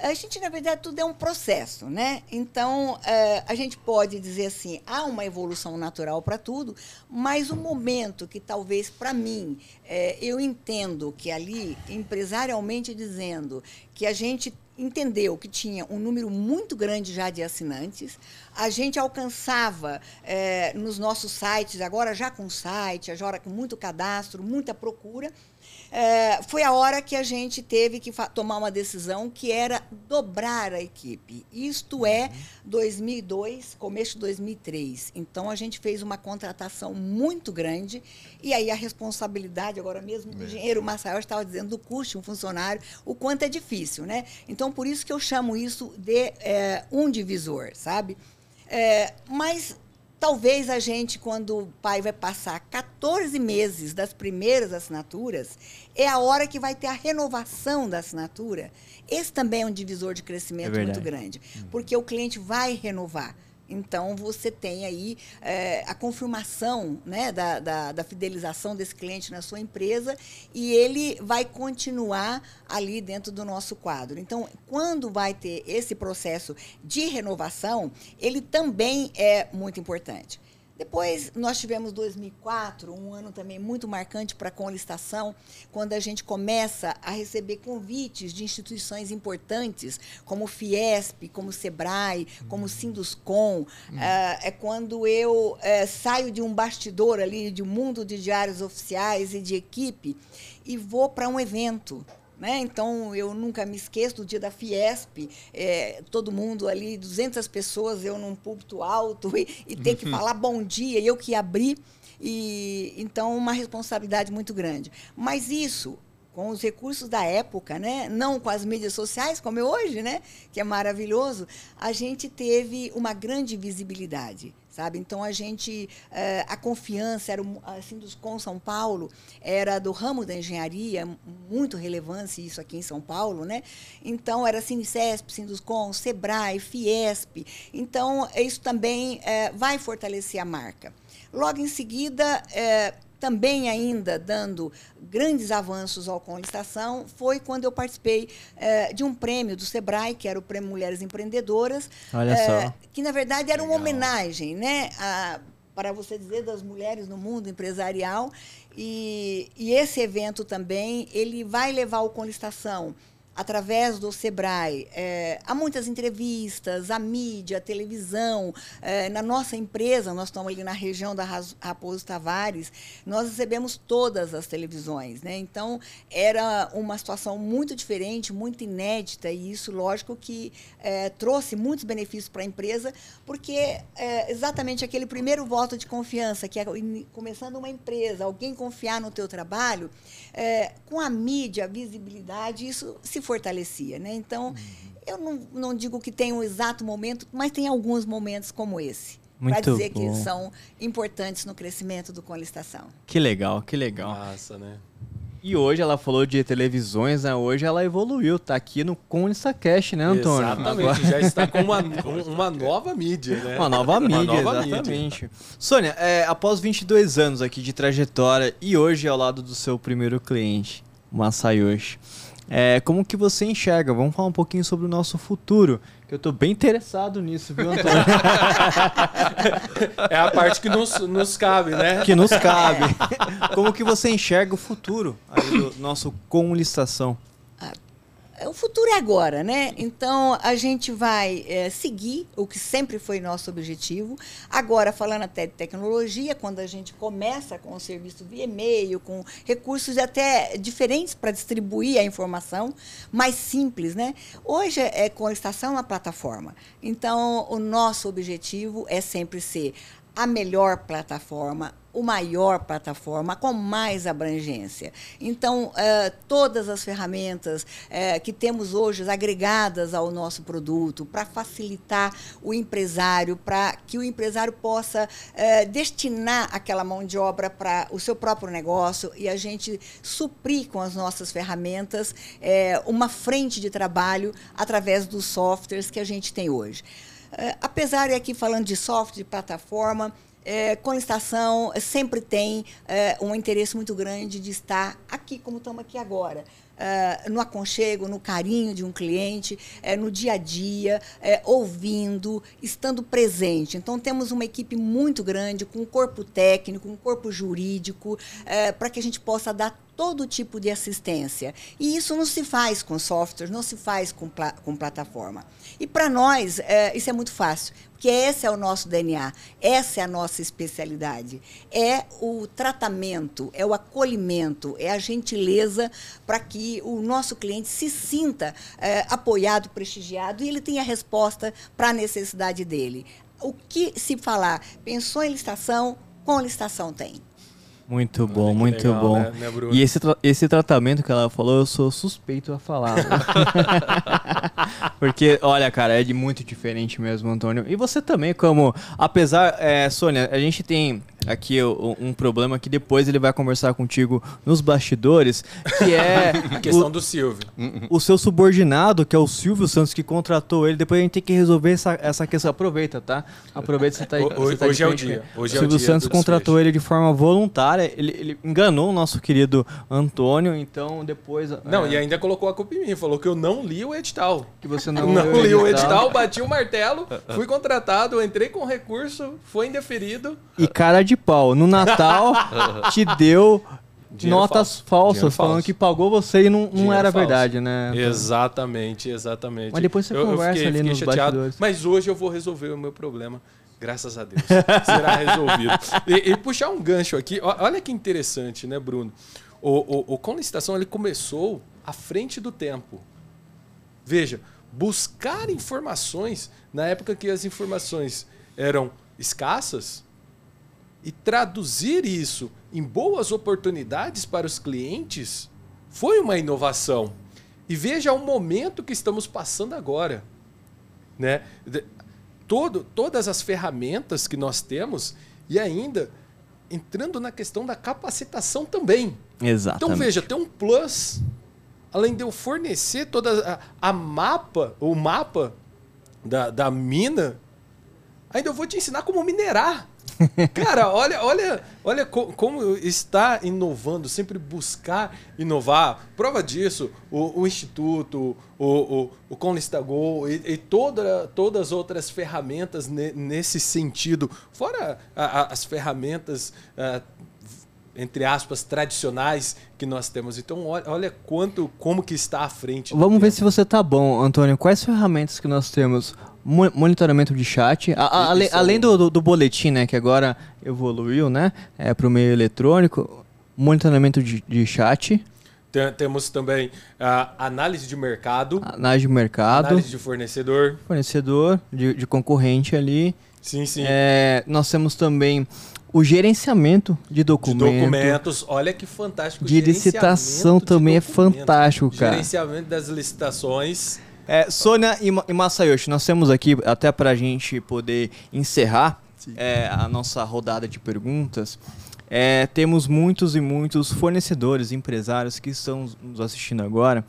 Speaker 4: A, gente, na verdade, tudo é um processo, né? Então, eh, a gente pode dizer assim, há uma evolução natural para tudo, mas o momento que talvez para mim, eh, eu entendo que ali, empresarialmente dizendo, que a gente entendeu que tinha um número muito grande já de assinantes, a gente alcançava eh, nos nossos sites, agora já com site, agora com muito cadastro, muita procura, é, foi a hora que a gente teve que tomar uma decisão que era dobrar a equipe. Isto é 2002, começo de 2003. Então a gente fez uma contratação muito grande e aí a responsabilidade agora mesmo o engenheiro Massael estava dizendo do custo de um funcionário, o quanto é difícil, né? Então por isso que eu chamo isso de é, um divisor, sabe? É, mas talvez a gente, quando o pai vai passar 14 meses das primeiras assinaturas, é a hora que vai ter a renovação da assinatura. Esse também é um divisor de crescimento
Speaker 2: É
Speaker 4: muito grande, porque o cliente vai renovar. Então, você tem aí eh, a confirmação né, da, da, da fidelização desse cliente na sua empresa e ele vai continuar ali dentro do nosso quadro. Então, quando vai ter esse processo de renovação, ele também é muito importante. Depois, nós tivemos 2004, um ano também muito marcante para a Conlistação, quando a gente começa a receber convites de instituições importantes, como o Fiesp, como o Sebrae, como o Sinduscom. Ah, é quando eu eh, saio de um bastidor ali, de um mundo de diários oficiais e de equipe, e vou para um evento. Né? Então, eu nunca me esqueço do dia da Fiesp, eh, todo mundo ali, 200 pessoas, eu num púlpito alto, e, e ter que *laughs* falar bom dia, eu que abri. E, então, uma responsabilidade muito grande. Mas isso, com os recursos da época, né? não com as mídias sociais, como é hoje, né? que é maravilhoso, a gente teve uma grande visibilidade. Sabe? Então a gente, eh, a confiança era assim dos com São Paulo era do ramo da engenharia muito relevância isso aqui em São Paulo, né? Então era Sinicesp, Sinduscom, Sebrae, Fiesp. Então isso também eh, vai fortalecer a marca. Logo em seguida, eh, também ainda dando grandes avanços ao com licitação, foi quando eu participei eh, de um prêmio do Sebrae, que era o Prêmio Mulheres Empreendedoras, eh, que na verdade era uma
Speaker 5: Legal.
Speaker 4: homenagem, né, a- para você dizer das mulheres no mundo empresarial e, e esse evento também ele vai levar o com licitação através do Sebrae eh, a muitas entrevistas, a mídia, a televisão. Eh, na nossa empresa, nós estamos ali na região da Raposo Tavares, nós recebemos todas as televisões. Né? Então, era uma situação muito diferente, muito inédita, e isso, lógico, que eh, trouxe muitos benefícios para a empresa, porque é exatamente aquele primeiro voto de confiança, que é começando uma empresa, alguém confiar no teu trabalho, eh, com a mídia, a visibilidade, isso se fortalecia. Né? Então, eu não, não digo que tem um exato momento, mas tem alguns momentos como esse. Para dizer que
Speaker 2: bom.
Speaker 4: são importantes no crescimento do Conlistação.
Speaker 2: Que legal, que legal.
Speaker 3: Massa, né?
Speaker 2: E hoje ela falou de televisões, né? Hoje ela evoluiu, tá aqui no Conlista Cash, né, Antônio?
Speaker 3: Exatamente,
Speaker 2: Agora-
Speaker 3: já está com uma, *laughs* uma nova mídia, né?
Speaker 2: Uma nova mídia,
Speaker 3: nova mídia.
Speaker 2: exatamente. Sônia, é, após 22 anos aqui de trajetória e hoje ao lado do seu primeiro cliente, o Masayoshi, é, como que você enxerga? Vamos falar um pouquinho sobre o nosso futuro, que eu tô bem interessado nisso, viu, Antônio? *laughs*
Speaker 3: É a parte que nos, nos cabe, né?
Speaker 2: que nos cabe. Como que você enxerga o futuro aí do nosso com licitação?
Speaker 4: O futuro é agora, né? Então a gente vai eh, seguir o que sempre foi nosso objetivo. Agora, falando até de tecnologia, quando a gente começa com o serviço via e-mail, com recursos até diferentes para distribuir a informação, mais simples, né? Hoje é com a estação uma plataforma. Então, o nosso objetivo é sempre ser a melhor plataforma, o maior plataforma, com mais abrangência. Então, eh, todas as ferramentas eh, que temos hoje agregadas ao nosso produto para facilitar o empresário, para que o empresário possa eh, destinar aquela mão de obra para o seu próprio negócio e a gente suprir com as nossas ferramentas eh, uma frente de trabalho através dos softwares que a gente tem hoje. Eh, apesar de aqui falando de software, de plataforma, eh, com estação sempre tem eh, um interesse muito grande de estar aqui, como estamos aqui agora. eh, no aconchego, no carinho de um cliente, eh, no dia a dia, eh, ouvindo, estando presente. Então, temos uma equipe muito grande, com um corpo técnico, um corpo jurídico, para que a gente possa dar todo tipo de assistência. E isso não se faz com software, não se faz com, pla com plataforma. E para nós, isso é muito fácil, porque esse é o nosso DNA, essa é a nossa especialidade. É o tratamento, é o acolhimento, é a gentileza para que o nosso cliente se sinta é, apoiado, prestigiado e ele tenha resposta para a necessidade dele. O que se falar, pensou em licitação, com licitação tem.
Speaker 2: Muito bom,
Speaker 3: que
Speaker 2: muito
Speaker 3: legal,
Speaker 2: bom.
Speaker 3: né, né,
Speaker 2: e esse, tra- esse tratamento que ela falou, eu sou suspeito a falar. *laughs* Porque, olha, cara, é de muito diferente mesmo, Antônio. E você também, como. Apesar, é, Sônia, a gente tem aqui o- um problema que depois ele vai conversar contigo nos bastidores, que é.
Speaker 3: A *laughs* questão
Speaker 2: o-
Speaker 3: do Silvio.
Speaker 2: o seu subordinado, que é o Silvio Santos, que contratou ele, depois a gente tem que resolver essa, essa questão. Aproveita, tá? Aproveita você tá aí.
Speaker 3: Ho-
Speaker 2: você tá
Speaker 3: hoje é o dia. Hoje
Speaker 2: o
Speaker 3: é o
Speaker 2: Silvio
Speaker 3: dia
Speaker 2: Santos contratou
Speaker 3: desfecho.
Speaker 2: ele de forma voluntária. Ele, ele enganou o nosso querido Antônio, então depois.
Speaker 3: Não,
Speaker 2: é,
Speaker 3: e ainda colocou a culpa em mim. Falou que eu não li o edital.
Speaker 2: que você *laughs*
Speaker 3: Não,
Speaker 2: não,
Speaker 3: li o edital, bati o martelo, *laughs* fui contratado, entrei com recurso, foi indeferido.
Speaker 2: E cara de pau. No Natal *laughs* te deu
Speaker 3: Dinheiro
Speaker 2: notas
Speaker 3: falso.
Speaker 2: falsas
Speaker 3: Dinheiro
Speaker 2: falando
Speaker 3: falso.
Speaker 2: que pagou você e não, não era
Speaker 3: falso.
Speaker 2: verdade, né?
Speaker 3: Exatamente, exatamente.
Speaker 2: Mas depois você conversa ali nos bastidores.
Speaker 3: Mas hoje eu vou resolver o meu problema. Graças a Deus. Será resolvido. E, e puxar um gancho aqui. Olha que interessante, né, Bruno? O, o, o Com Licitação ele começou à frente do tempo. Veja, buscar informações na época que as informações eram escassas e traduzir isso em boas oportunidades para os clientes foi uma inovação. E veja o momento que estamos passando agora. Né? Todo, todas as ferramentas que nós temos e ainda entrando na questão da capacitação também.
Speaker 2: Exatamente.
Speaker 3: Então veja, tem um plus, além de eu fornecer toda a, a mapa, o mapa da, da mina, ainda eu vou te ensinar como minerar. Cara, olha, olha, olha co- como está inovando, sempre buscar inovar. Prova disso, o, o Instituto, o, o, o Conlistagol e, e toda, todas as outras ferramentas ne- nesse sentido. Fora a- a- as ferramentas ah, entre aspas, tradicionais que nós temos. Então, olha, olha quanto, como que está à frente.
Speaker 2: Vamos ver
Speaker 3: tempo.
Speaker 2: se você tá bom, Antônio. Quais ferramentas que nós temos? Mo- Monitoramento de chat. A- a- ale- além do, do, do boletim, né? Que agora evoluiu, né? É, para o meio eletrônico. Monitoramento de, de chat.
Speaker 3: Tem- temos também análise de mercado,
Speaker 2: Análise de mercado.
Speaker 3: análise de fornecedor.
Speaker 2: Fornecedor, de, de concorrente ali.
Speaker 3: Sim, sim.
Speaker 2: É, nós temos também o gerenciamento de
Speaker 3: de
Speaker 2: documento.
Speaker 3: documentos. Olha que fantástico.
Speaker 2: De licitação
Speaker 3: de
Speaker 2: também é
Speaker 3: documentos.
Speaker 2: fantástico, cara.
Speaker 3: Gerenciamento das licitações.
Speaker 2: É, Sônia e, Ma- e Masayoshi, nós temos aqui, até para a gente poder encerrar é, a nossa rodada de perguntas, é, temos muitos e muitos fornecedores, empresários que estão nos assistindo agora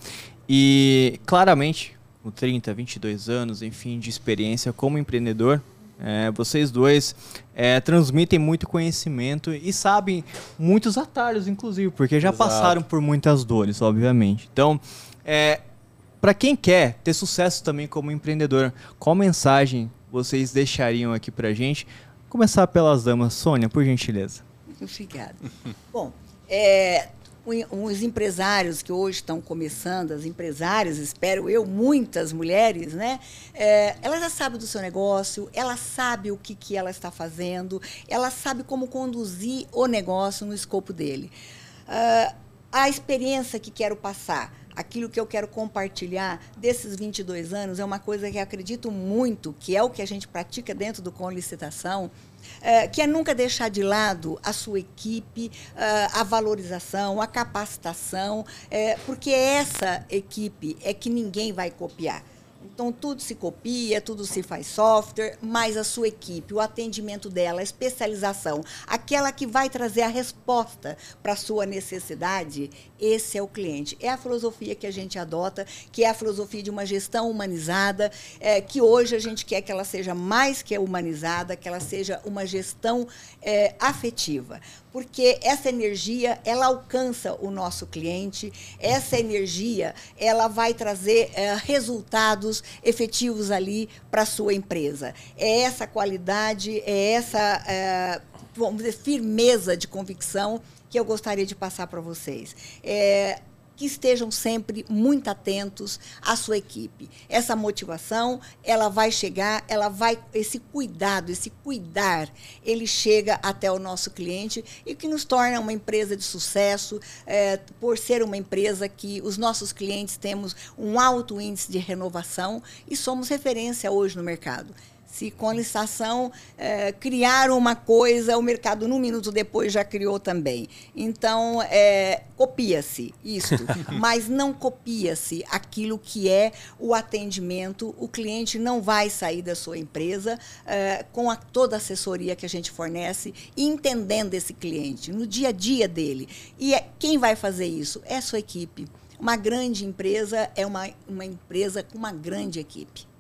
Speaker 2: e claramente, com 30, 22 anos, enfim, de experiência como empreendedor, é, vocês dois é, transmitem muito conhecimento e sabem muitos atalhos, inclusive, porque já
Speaker 3: Exato.
Speaker 2: passaram por muitas dores, obviamente. Então, é, para quem quer ter sucesso também como empreendedor, qual mensagem vocês deixariam aqui pra gente? Começar pelas damas. Sônia, por gentileza.
Speaker 4: Obrigada. Bom, é, os empresários que hoje estão começando, as empresárias, espero eu, muitas mulheres, né? É, ela já sabe do seu negócio, ela sabe o que, que ela está fazendo, ela sabe como conduzir o negócio no escopo dele. Ah, a experiência que quero passar, aquilo que eu quero compartilhar desses 22 anos é uma coisa que acredito muito, que é o que a gente pratica dentro do Com Licitação, é, que é nunca deixar de lado a sua equipe, ah, a valorização, a capacitação, é, porque essa equipe é que ninguém vai copiar. Então, tudo se copia, tudo se faz software, mas a sua equipe, o atendimento dela, a especialização, aquela que vai trazer a resposta para a sua necessidade, esse é o cliente. É a filosofia que a gente adota, que é a filosofia de uma gestão humanizada, é, que hoje a gente quer que ela seja mais que humanizada, que ela seja uma gestão é, afetiva. Porque essa energia, ela alcança o nosso cliente, essa energia, ela vai trazer é, resultados efetivos ali para a sua empresa. É essa qualidade, é essa, é, vamos dizer, firmeza de convicção que eu gostaria de passar para vocês. É, que estejam sempre muito atentos à sua equipe. Essa motivação, ela vai chegar, ela vai esse cuidado, esse cuidar, ele chega até o nosso cliente e que nos torna uma empresa de sucesso, é, por ser uma empresa que os nossos clientes temos um alto índice de renovação e somos referência hoje no mercado. Se com a licitação é, criaram uma coisa, o mercado, num minuto depois, já criou também. Então, é, copia-se isto, *laughs* mas não copia-se aquilo que é o atendimento. O cliente não vai sair da sua empresa é, com a, toda a assessoria que a gente fornece, entendendo esse cliente, no dia a dia dele. E é, quem vai fazer isso? É a sua equipe. Uma grande empresa é uma, uma empresa com uma grande equipe.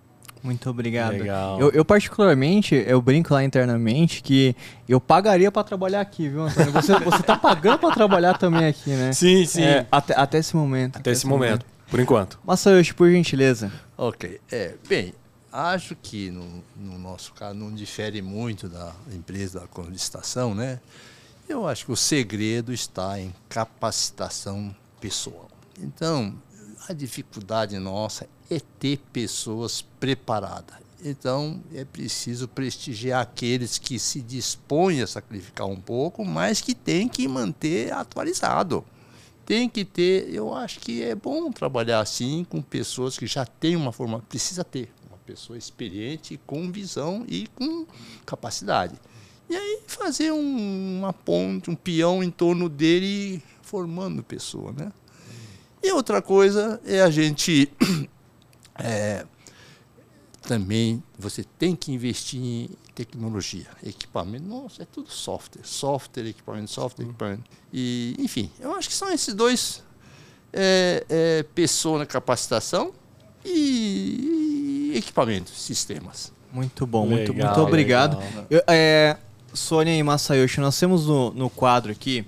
Speaker 2: Muito obrigado.
Speaker 3: Legal.
Speaker 2: Eu, eu, particularmente, eu brinco lá internamente que eu pagaria para trabalhar aqui, viu, Antônio? Você, *laughs* você tá pagando para trabalhar também aqui, né?
Speaker 3: Sim, sim.
Speaker 2: É, até, até esse momento.
Speaker 3: Até, até esse momento, momento, por enquanto.
Speaker 2: Masayoshi, por gentileza.
Speaker 5: Ok. É, bem, acho que no, no, nosso caso não difere muito da empresa da licitação, né? Eu acho que o segredo está em capacitação pessoal. Então, a dificuldade nossa é ter pessoas preparadas. Então, é preciso prestigiar aqueles que se dispõem a sacrificar um pouco, mas que tem que manter atualizado. Tem que ter, eu acho que é bom trabalhar assim com pessoas que já têm uma formação, precisa ter uma pessoa experiente, com visão e com capacidade. E aí fazer um, uma ponte, um peão em torno dele, formando pessoa, né? E outra coisa é a gente é, também você tem que investir em tecnologia, equipamento. Nossa, é tudo software, software, equipamento, software, equipamento. E enfim, eu acho que são esses dois é, é, pessoa na capacitação e, e equipamento, sistemas.
Speaker 2: Muito bom, legal, muito, muito obrigado. Eu, é, Sônia e Masayoshi, nós temos no, no quadro aqui,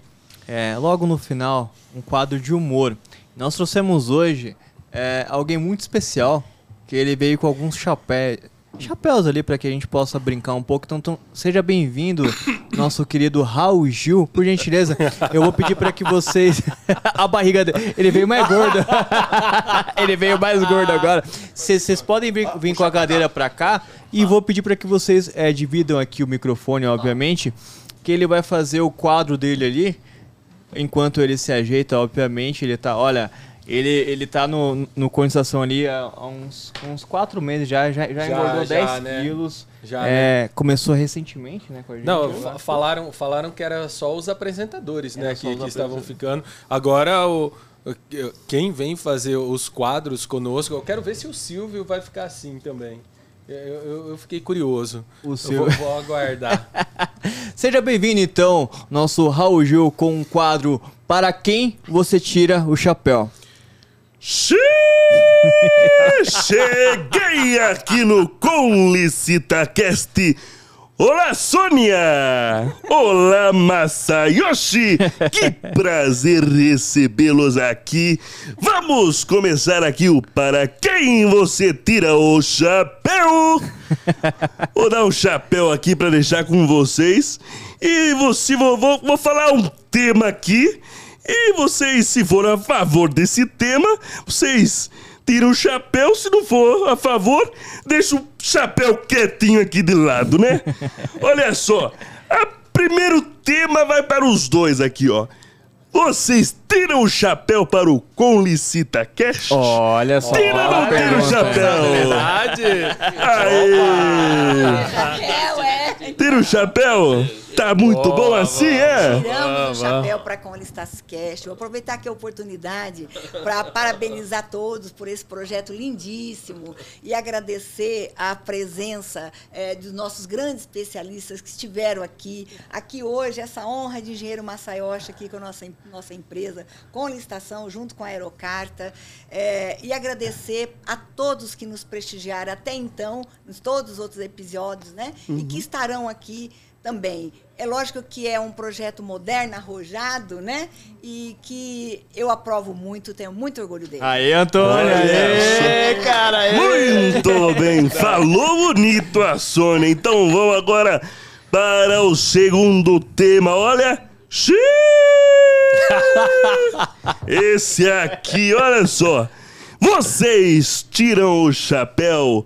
Speaker 2: é, logo no final, um quadro de humor. Nós trouxemos hoje é, alguém muito especial, que ele veio com alguns chapéus, chapéus ali para que a gente possa brincar um pouco. Então, então seja bem-vindo, *coughs* nosso querido Raul Gil. Por gentileza, eu vou pedir para que vocês. *laughs* a barriga dele. Ele veio mais gordo. *laughs* ele veio mais gordo agora. Vocês podem vir, vir, com a cadeira para cá e vou pedir para que vocês é, dividam aqui o microfone, obviamente. Que ele vai fazer o quadro dele ali enquanto ele se ajeita, obviamente, ele tá, olha, ele, ele tá no, no condensação ali há uns, uns quatro meses já, já, já, já engordou já, 10 né? quilos. Já, é, né? Começou recentemente, né?
Speaker 3: Não, falaram, falaram que era só os apresentadores, né? Que, que estavam ficando. Agora o. Quem vem fazer os quadros conosco, eu quero ver se o Silvio vai ficar assim também. Eu, eu, eu, fiquei curioso.
Speaker 2: O seu...
Speaker 3: vou, vou aguardar. *laughs*
Speaker 2: Seja bem-vindo, então, nosso Raul Gil com um quadro Para Quem Você Tira o Chapéu.
Speaker 6: Cheguei aqui no Com Cast Olá, Sônia! Olá, Masayoshi! Que prazer recebê-los aqui. Vamos começar aqui o Para Quem Você Tira o Chapéu. Vou dar um chapéu aqui para deixar com vocês. E você, vou, vou, vou falar um tema aqui. E vocês, se forem a favor desse tema, vocês tira o chapéu, se não for a favor, deixa o chapéu quietinho aqui de lado, né? *laughs* Olha só, o primeiro tema vai para os dois aqui, ó. Vocês tiram o chapéu para o Com Licita Cash?
Speaker 2: Olha só.
Speaker 6: Tira ou não tira o chapéu?
Speaker 3: Verdade.
Speaker 6: Aê. Tira o chapéu? Tá muito bom assim, é?
Speaker 4: Tiramos o chapéu para com Cash. Vou aproveitar aqui a oportunidade para parabenizar todos por esse projeto lindíssimo e agradecer a presença é, dos nossos grandes especialistas que estiveram aqui. Aqui hoje, essa honra de engenheiro Massayoshi aqui com a nossa, nossa empresa, com licitação, junto com a Aerocarta. É, e agradecer a todos que nos prestigiaram até então, nos todos os outros episódios, né? Uhum. E que estarão aqui também. É lógico que é um projeto moderno, arrojado, né? E que eu aprovo muito, tenho muito orgulho dele.
Speaker 2: Aí, Antônio! Aê, cara!
Speaker 6: Aê. Muito bem! Falou bonito a Sônia. Então vamos agora para o segundo tema. Olha! *laughs* Esse aqui, olha só. Vocês tiram o chapéu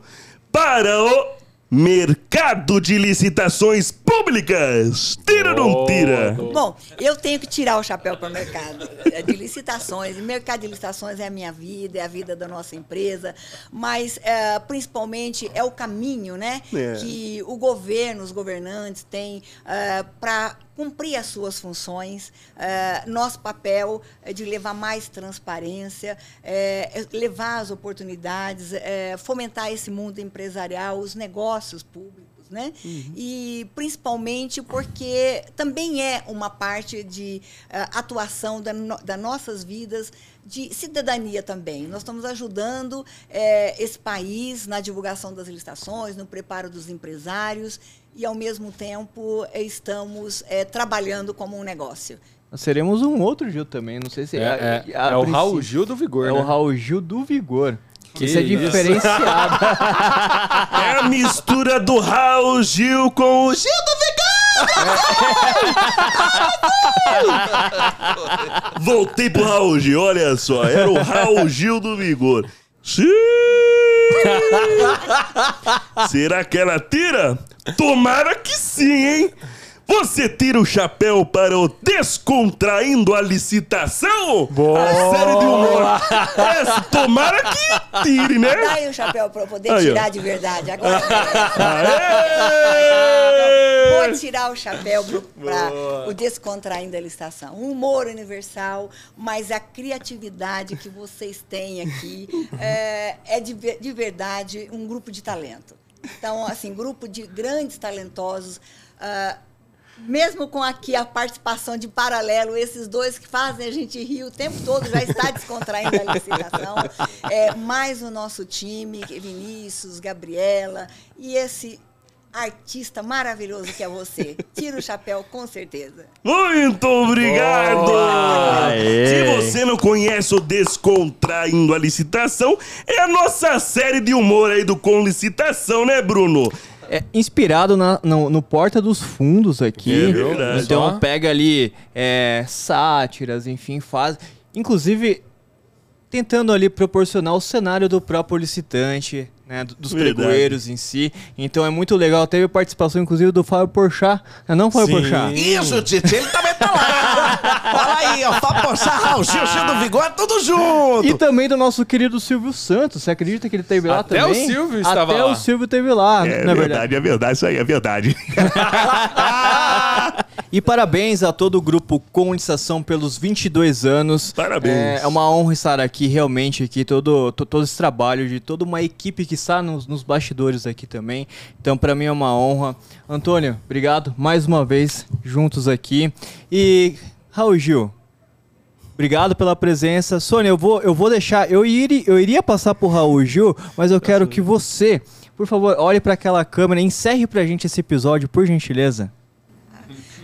Speaker 6: para o mercado de licitações públicas. Tira ou não tira?
Speaker 4: Bom, eu tenho que tirar o chapéu para o mercado é, de licitações. O mercado de licitações é a minha vida, é a vida da nossa empresa, mas é, principalmente é o caminho né,
Speaker 6: É.
Speaker 4: que o governo, os governantes têm para cumprir as suas funções. É, nosso papel é de levar mais transparência, é, é levar as oportunidades, é, fomentar esse mundo empresarial, os negócios públicos né? E principalmente porque também é uma parte de eh, atuação da no, das nossas vidas de cidadania também. Nós estamos ajudando eh, esse país na divulgação das licitações, no preparo dos empresários e, ao mesmo tempo, eh, estamos eh, trabalhando como um negócio.
Speaker 2: Nós seremos um outro Gil também, não sei se...
Speaker 3: É, é,
Speaker 2: a- a
Speaker 3: é o Raul Gil do Vigor,
Speaker 2: É
Speaker 3: né?
Speaker 2: o Raul Gil do Vigor.
Speaker 3: Que
Speaker 2: Isso é
Speaker 3: isso.
Speaker 2: diferenciado.
Speaker 6: É a mistura do Raul Gil com o Gil do Vigor! Voltei pro Raul Gil, olha só. Era o Raul Gil do Vigor. Xiii! Será que ela tira? Tomara que sim, hein? Você tira o chapéu para o Descontraindo a Licitação? Boa! A série de humor. Essa, tomara que tire, né?
Speaker 4: Dá aí o chapéu para eu poder
Speaker 6: Aí, ó.
Speaker 4: tirar de verdade. Agora! Vou tirar o chapéu para o descontraindo a licitação. Um humor universal, mas a criatividade que vocês têm aqui *laughs* é, é de, de verdade um grupo de talento. Então, assim, grupo de grandes talentosos. ah, mesmo com aqui a participação de paralelo, esses dois que fazem a gente rir o tempo todo, já está descontraindo a licitação. *laughs* É, mais o nosso time, Vinícius, Gabriela, e esse artista maravilhoso que é você. Tira o chapéu, com certeza.
Speaker 6: Muito obrigado! Se você não conhece o Descontraindo a Licitação, é a nossa série de humor aí do Com Licitação, né, Bruno?
Speaker 2: É inspirado na- no, no Porta dos Fundos aqui.
Speaker 6: É.
Speaker 2: Então pega ali é, sátiras, enfim, faz. Inclusive, tentando ali proporcionar o cenário do próprio licitante, né? do- Dos pregoeiros em si. Então é muito legal. Teve participação, inclusive, do Fábio Porchat. Não, não Fábio
Speaker 3: Sim.
Speaker 2: Porchat?
Speaker 7: Isso, Titi, ele também tá lá. *laughs* Olha aí, ó, Fábio Porchat, Raul Gil, Gil do Vigor, tudo junto.
Speaker 2: E também do nosso querido Silvio Santos. Você acredita que ele teve lá
Speaker 3: Até
Speaker 2: também?
Speaker 3: o Silvio estava
Speaker 2: Até
Speaker 3: lá.
Speaker 2: o Silvio teve lá, não é verdade?
Speaker 6: é verdade, isso aí é verdade. *laughs* *laughs*
Speaker 2: E parabéns a todo o grupo Com Licitação pelos 22 anos.
Speaker 6: Parabéns.
Speaker 2: É, é uma honra estar aqui, realmente, aqui, todo, to- todo esse trabalho de toda uma equipe que está nos, nos bastidores aqui também. Então, para mim é uma honra. Antônio, obrigado mais uma vez juntos aqui. E, Raul Gil, Obrigado pela presença. Sônia, eu vou, eu vou deixar. Eu iria, eu iria passar pro Raul Gil, mas eu quero que você, por favor, olhe para aquela câmera e encerre pra gente esse episódio, por gentileza.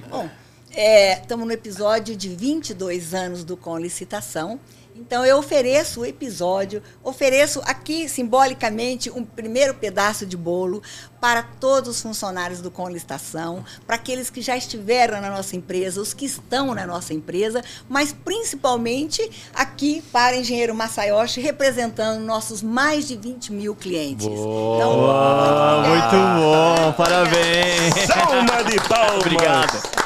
Speaker 4: Bom, estamos no episódio de 22 anos do Com Licitação. Então, eu ofereço o episódio, ofereço aqui simbolicamente um primeiro pedaço de bolo para todos os funcionários do Com Licitação, para aqueles que já estiveram na nossa empresa, os que estão na nossa empresa, mas principalmente aqui para Engenheiro Massayoshi, representando nossos mais de 20 mil clientes. Então,
Speaker 2: Ah, muito bom, parabéns.
Speaker 6: Salma de palmas!
Speaker 2: Obrigado.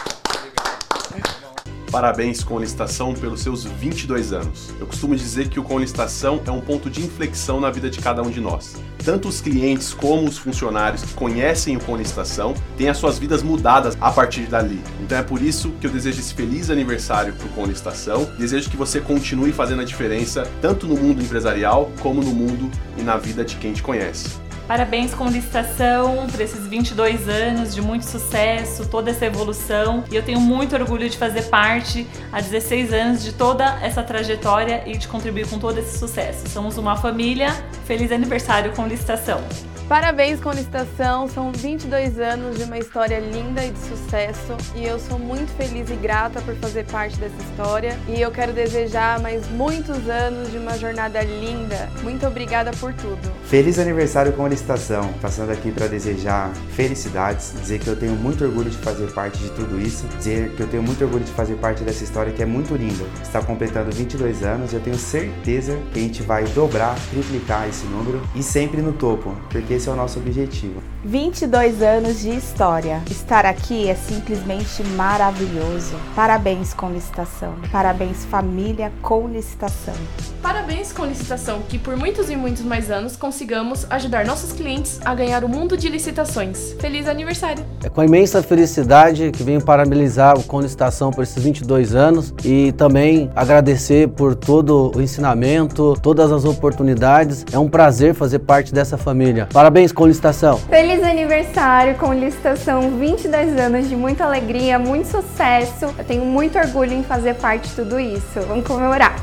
Speaker 8: Parabéns com Licitação pelos seus 22 anos. Eu costumo dizer que o Com Licitação é um ponto de inflexão na vida de cada um de nós. Tanto os clientes como os funcionários que conhecem o Com Licitação têm as suas vidas mudadas a partir dali. Então é por isso que eu desejo esse feliz aniversário para o Com Licitação. Desejo que você continue fazendo a diferença tanto no mundo empresarial como no mundo e na vida de quem te conhece.
Speaker 9: Parabéns com licitação por esses 22 anos de muito sucesso, toda essa evolução. E eu tenho muito orgulho de fazer parte há 16 anos de toda essa trajetória e de contribuir com todo esse sucesso. Somos uma família. Feliz aniversário com licitação.
Speaker 10: Parabéns com licitação, são 22 anos de uma história linda e de sucesso e eu sou muito feliz e grata por fazer parte dessa história e eu quero desejar mais muitos anos de uma jornada linda. Muito obrigada por tudo.
Speaker 11: Feliz aniversário com licitação, passando aqui para desejar felicidades, dizer que eu tenho muito orgulho de fazer parte de tudo isso, dizer que eu tenho muito orgulho de fazer parte dessa história que é muito linda. Está completando 22 anos e eu tenho certeza que a gente vai dobrar, triplicar esse número e sempre no topo, porque esse é o nosso objetivo.
Speaker 12: 22 anos de história. Estar aqui é simplesmente maravilhoso. Parabéns com licitação. Parabéns família com licitação.
Speaker 13: Parabéns com licitação, que por muitos e muitos mais anos consigamos ajudar nossos clientes a ganhar o mundo de licitações. Feliz aniversário!
Speaker 14: É com imensa felicidade que venho parabenizar o Com Licitação por esses 22 anos e também agradecer por todo o ensinamento, todas as oportunidades. É um prazer fazer parte dessa família. Parabéns Com Licitação!
Speaker 15: Feliz aniversário com licitação, 22 anos de muita alegria, muito sucesso. Eu tenho muito orgulho em fazer parte de tudo isso. Vamos comemorar.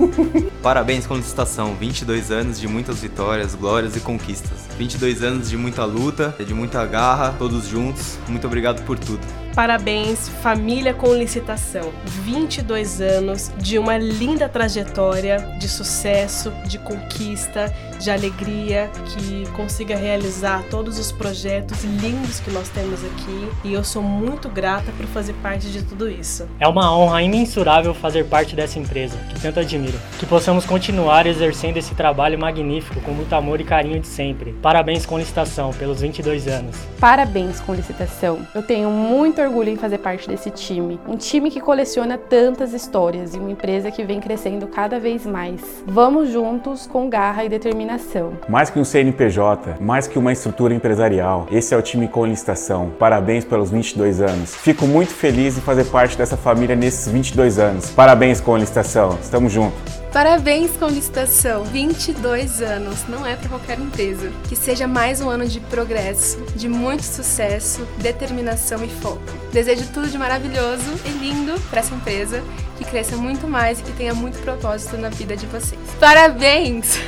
Speaker 15: *laughs*
Speaker 16: Parabéns com licitação, 22 anos de muitas vitórias, glórias e conquistas. 22 anos de muita luta, de muita garra, todos juntos. Muito obrigado por tudo.
Speaker 17: Parabéns, família com licitação. 22 anos de uma linda trajetória de sucesso, de conquista, de alegria, que consiga realizar todos os projetos lindos que nós temos aqui. E eu sou muito grata por fazer parte de tudo isso.
Speaker 18: É uma honra imensurável fazer parte dessa empresa, que tanto admiro. Que possamos continuar exercendo esse trabalho magnífico com muito amor e carinho de sempre. Parabéns com licitação pelos 22 anos.
Speaker 12: Parabéns com licitação. Eu tenho muito orgulho em fazer parte desse time. Um time que coleciona tantas histórias e uma empresa que vem crescendo cada vez mais. Vamos juntos com garra e determinação.
Speaker 19: Mais que um CNPJ, mais que uma estrutura empresarial, esse é o time com licitação. Parabéns pelos 22 anos. Fico muito feliz em fazer parte dessa família nesses 22 anos. Parabéns com licitação. Estamos juntos.
Speaker 20: Parabéns com licitação, 22 anos, não é para qualquer empresa. Que seja mais um ano de progresso, de muito sucesso, determinação e foco. Desejo tudo de maravilhoso e lindo para essa empresa, que cresça muito mais e que tenha muito propósito na vida de vocês. Parabéns!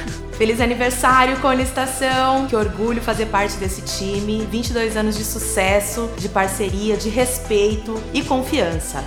Speaker 21: Feliz aniversário com licitação. Que orgulho fazer parte desse time. 22 anos de sucesso, de parceria, de respeito e confiança.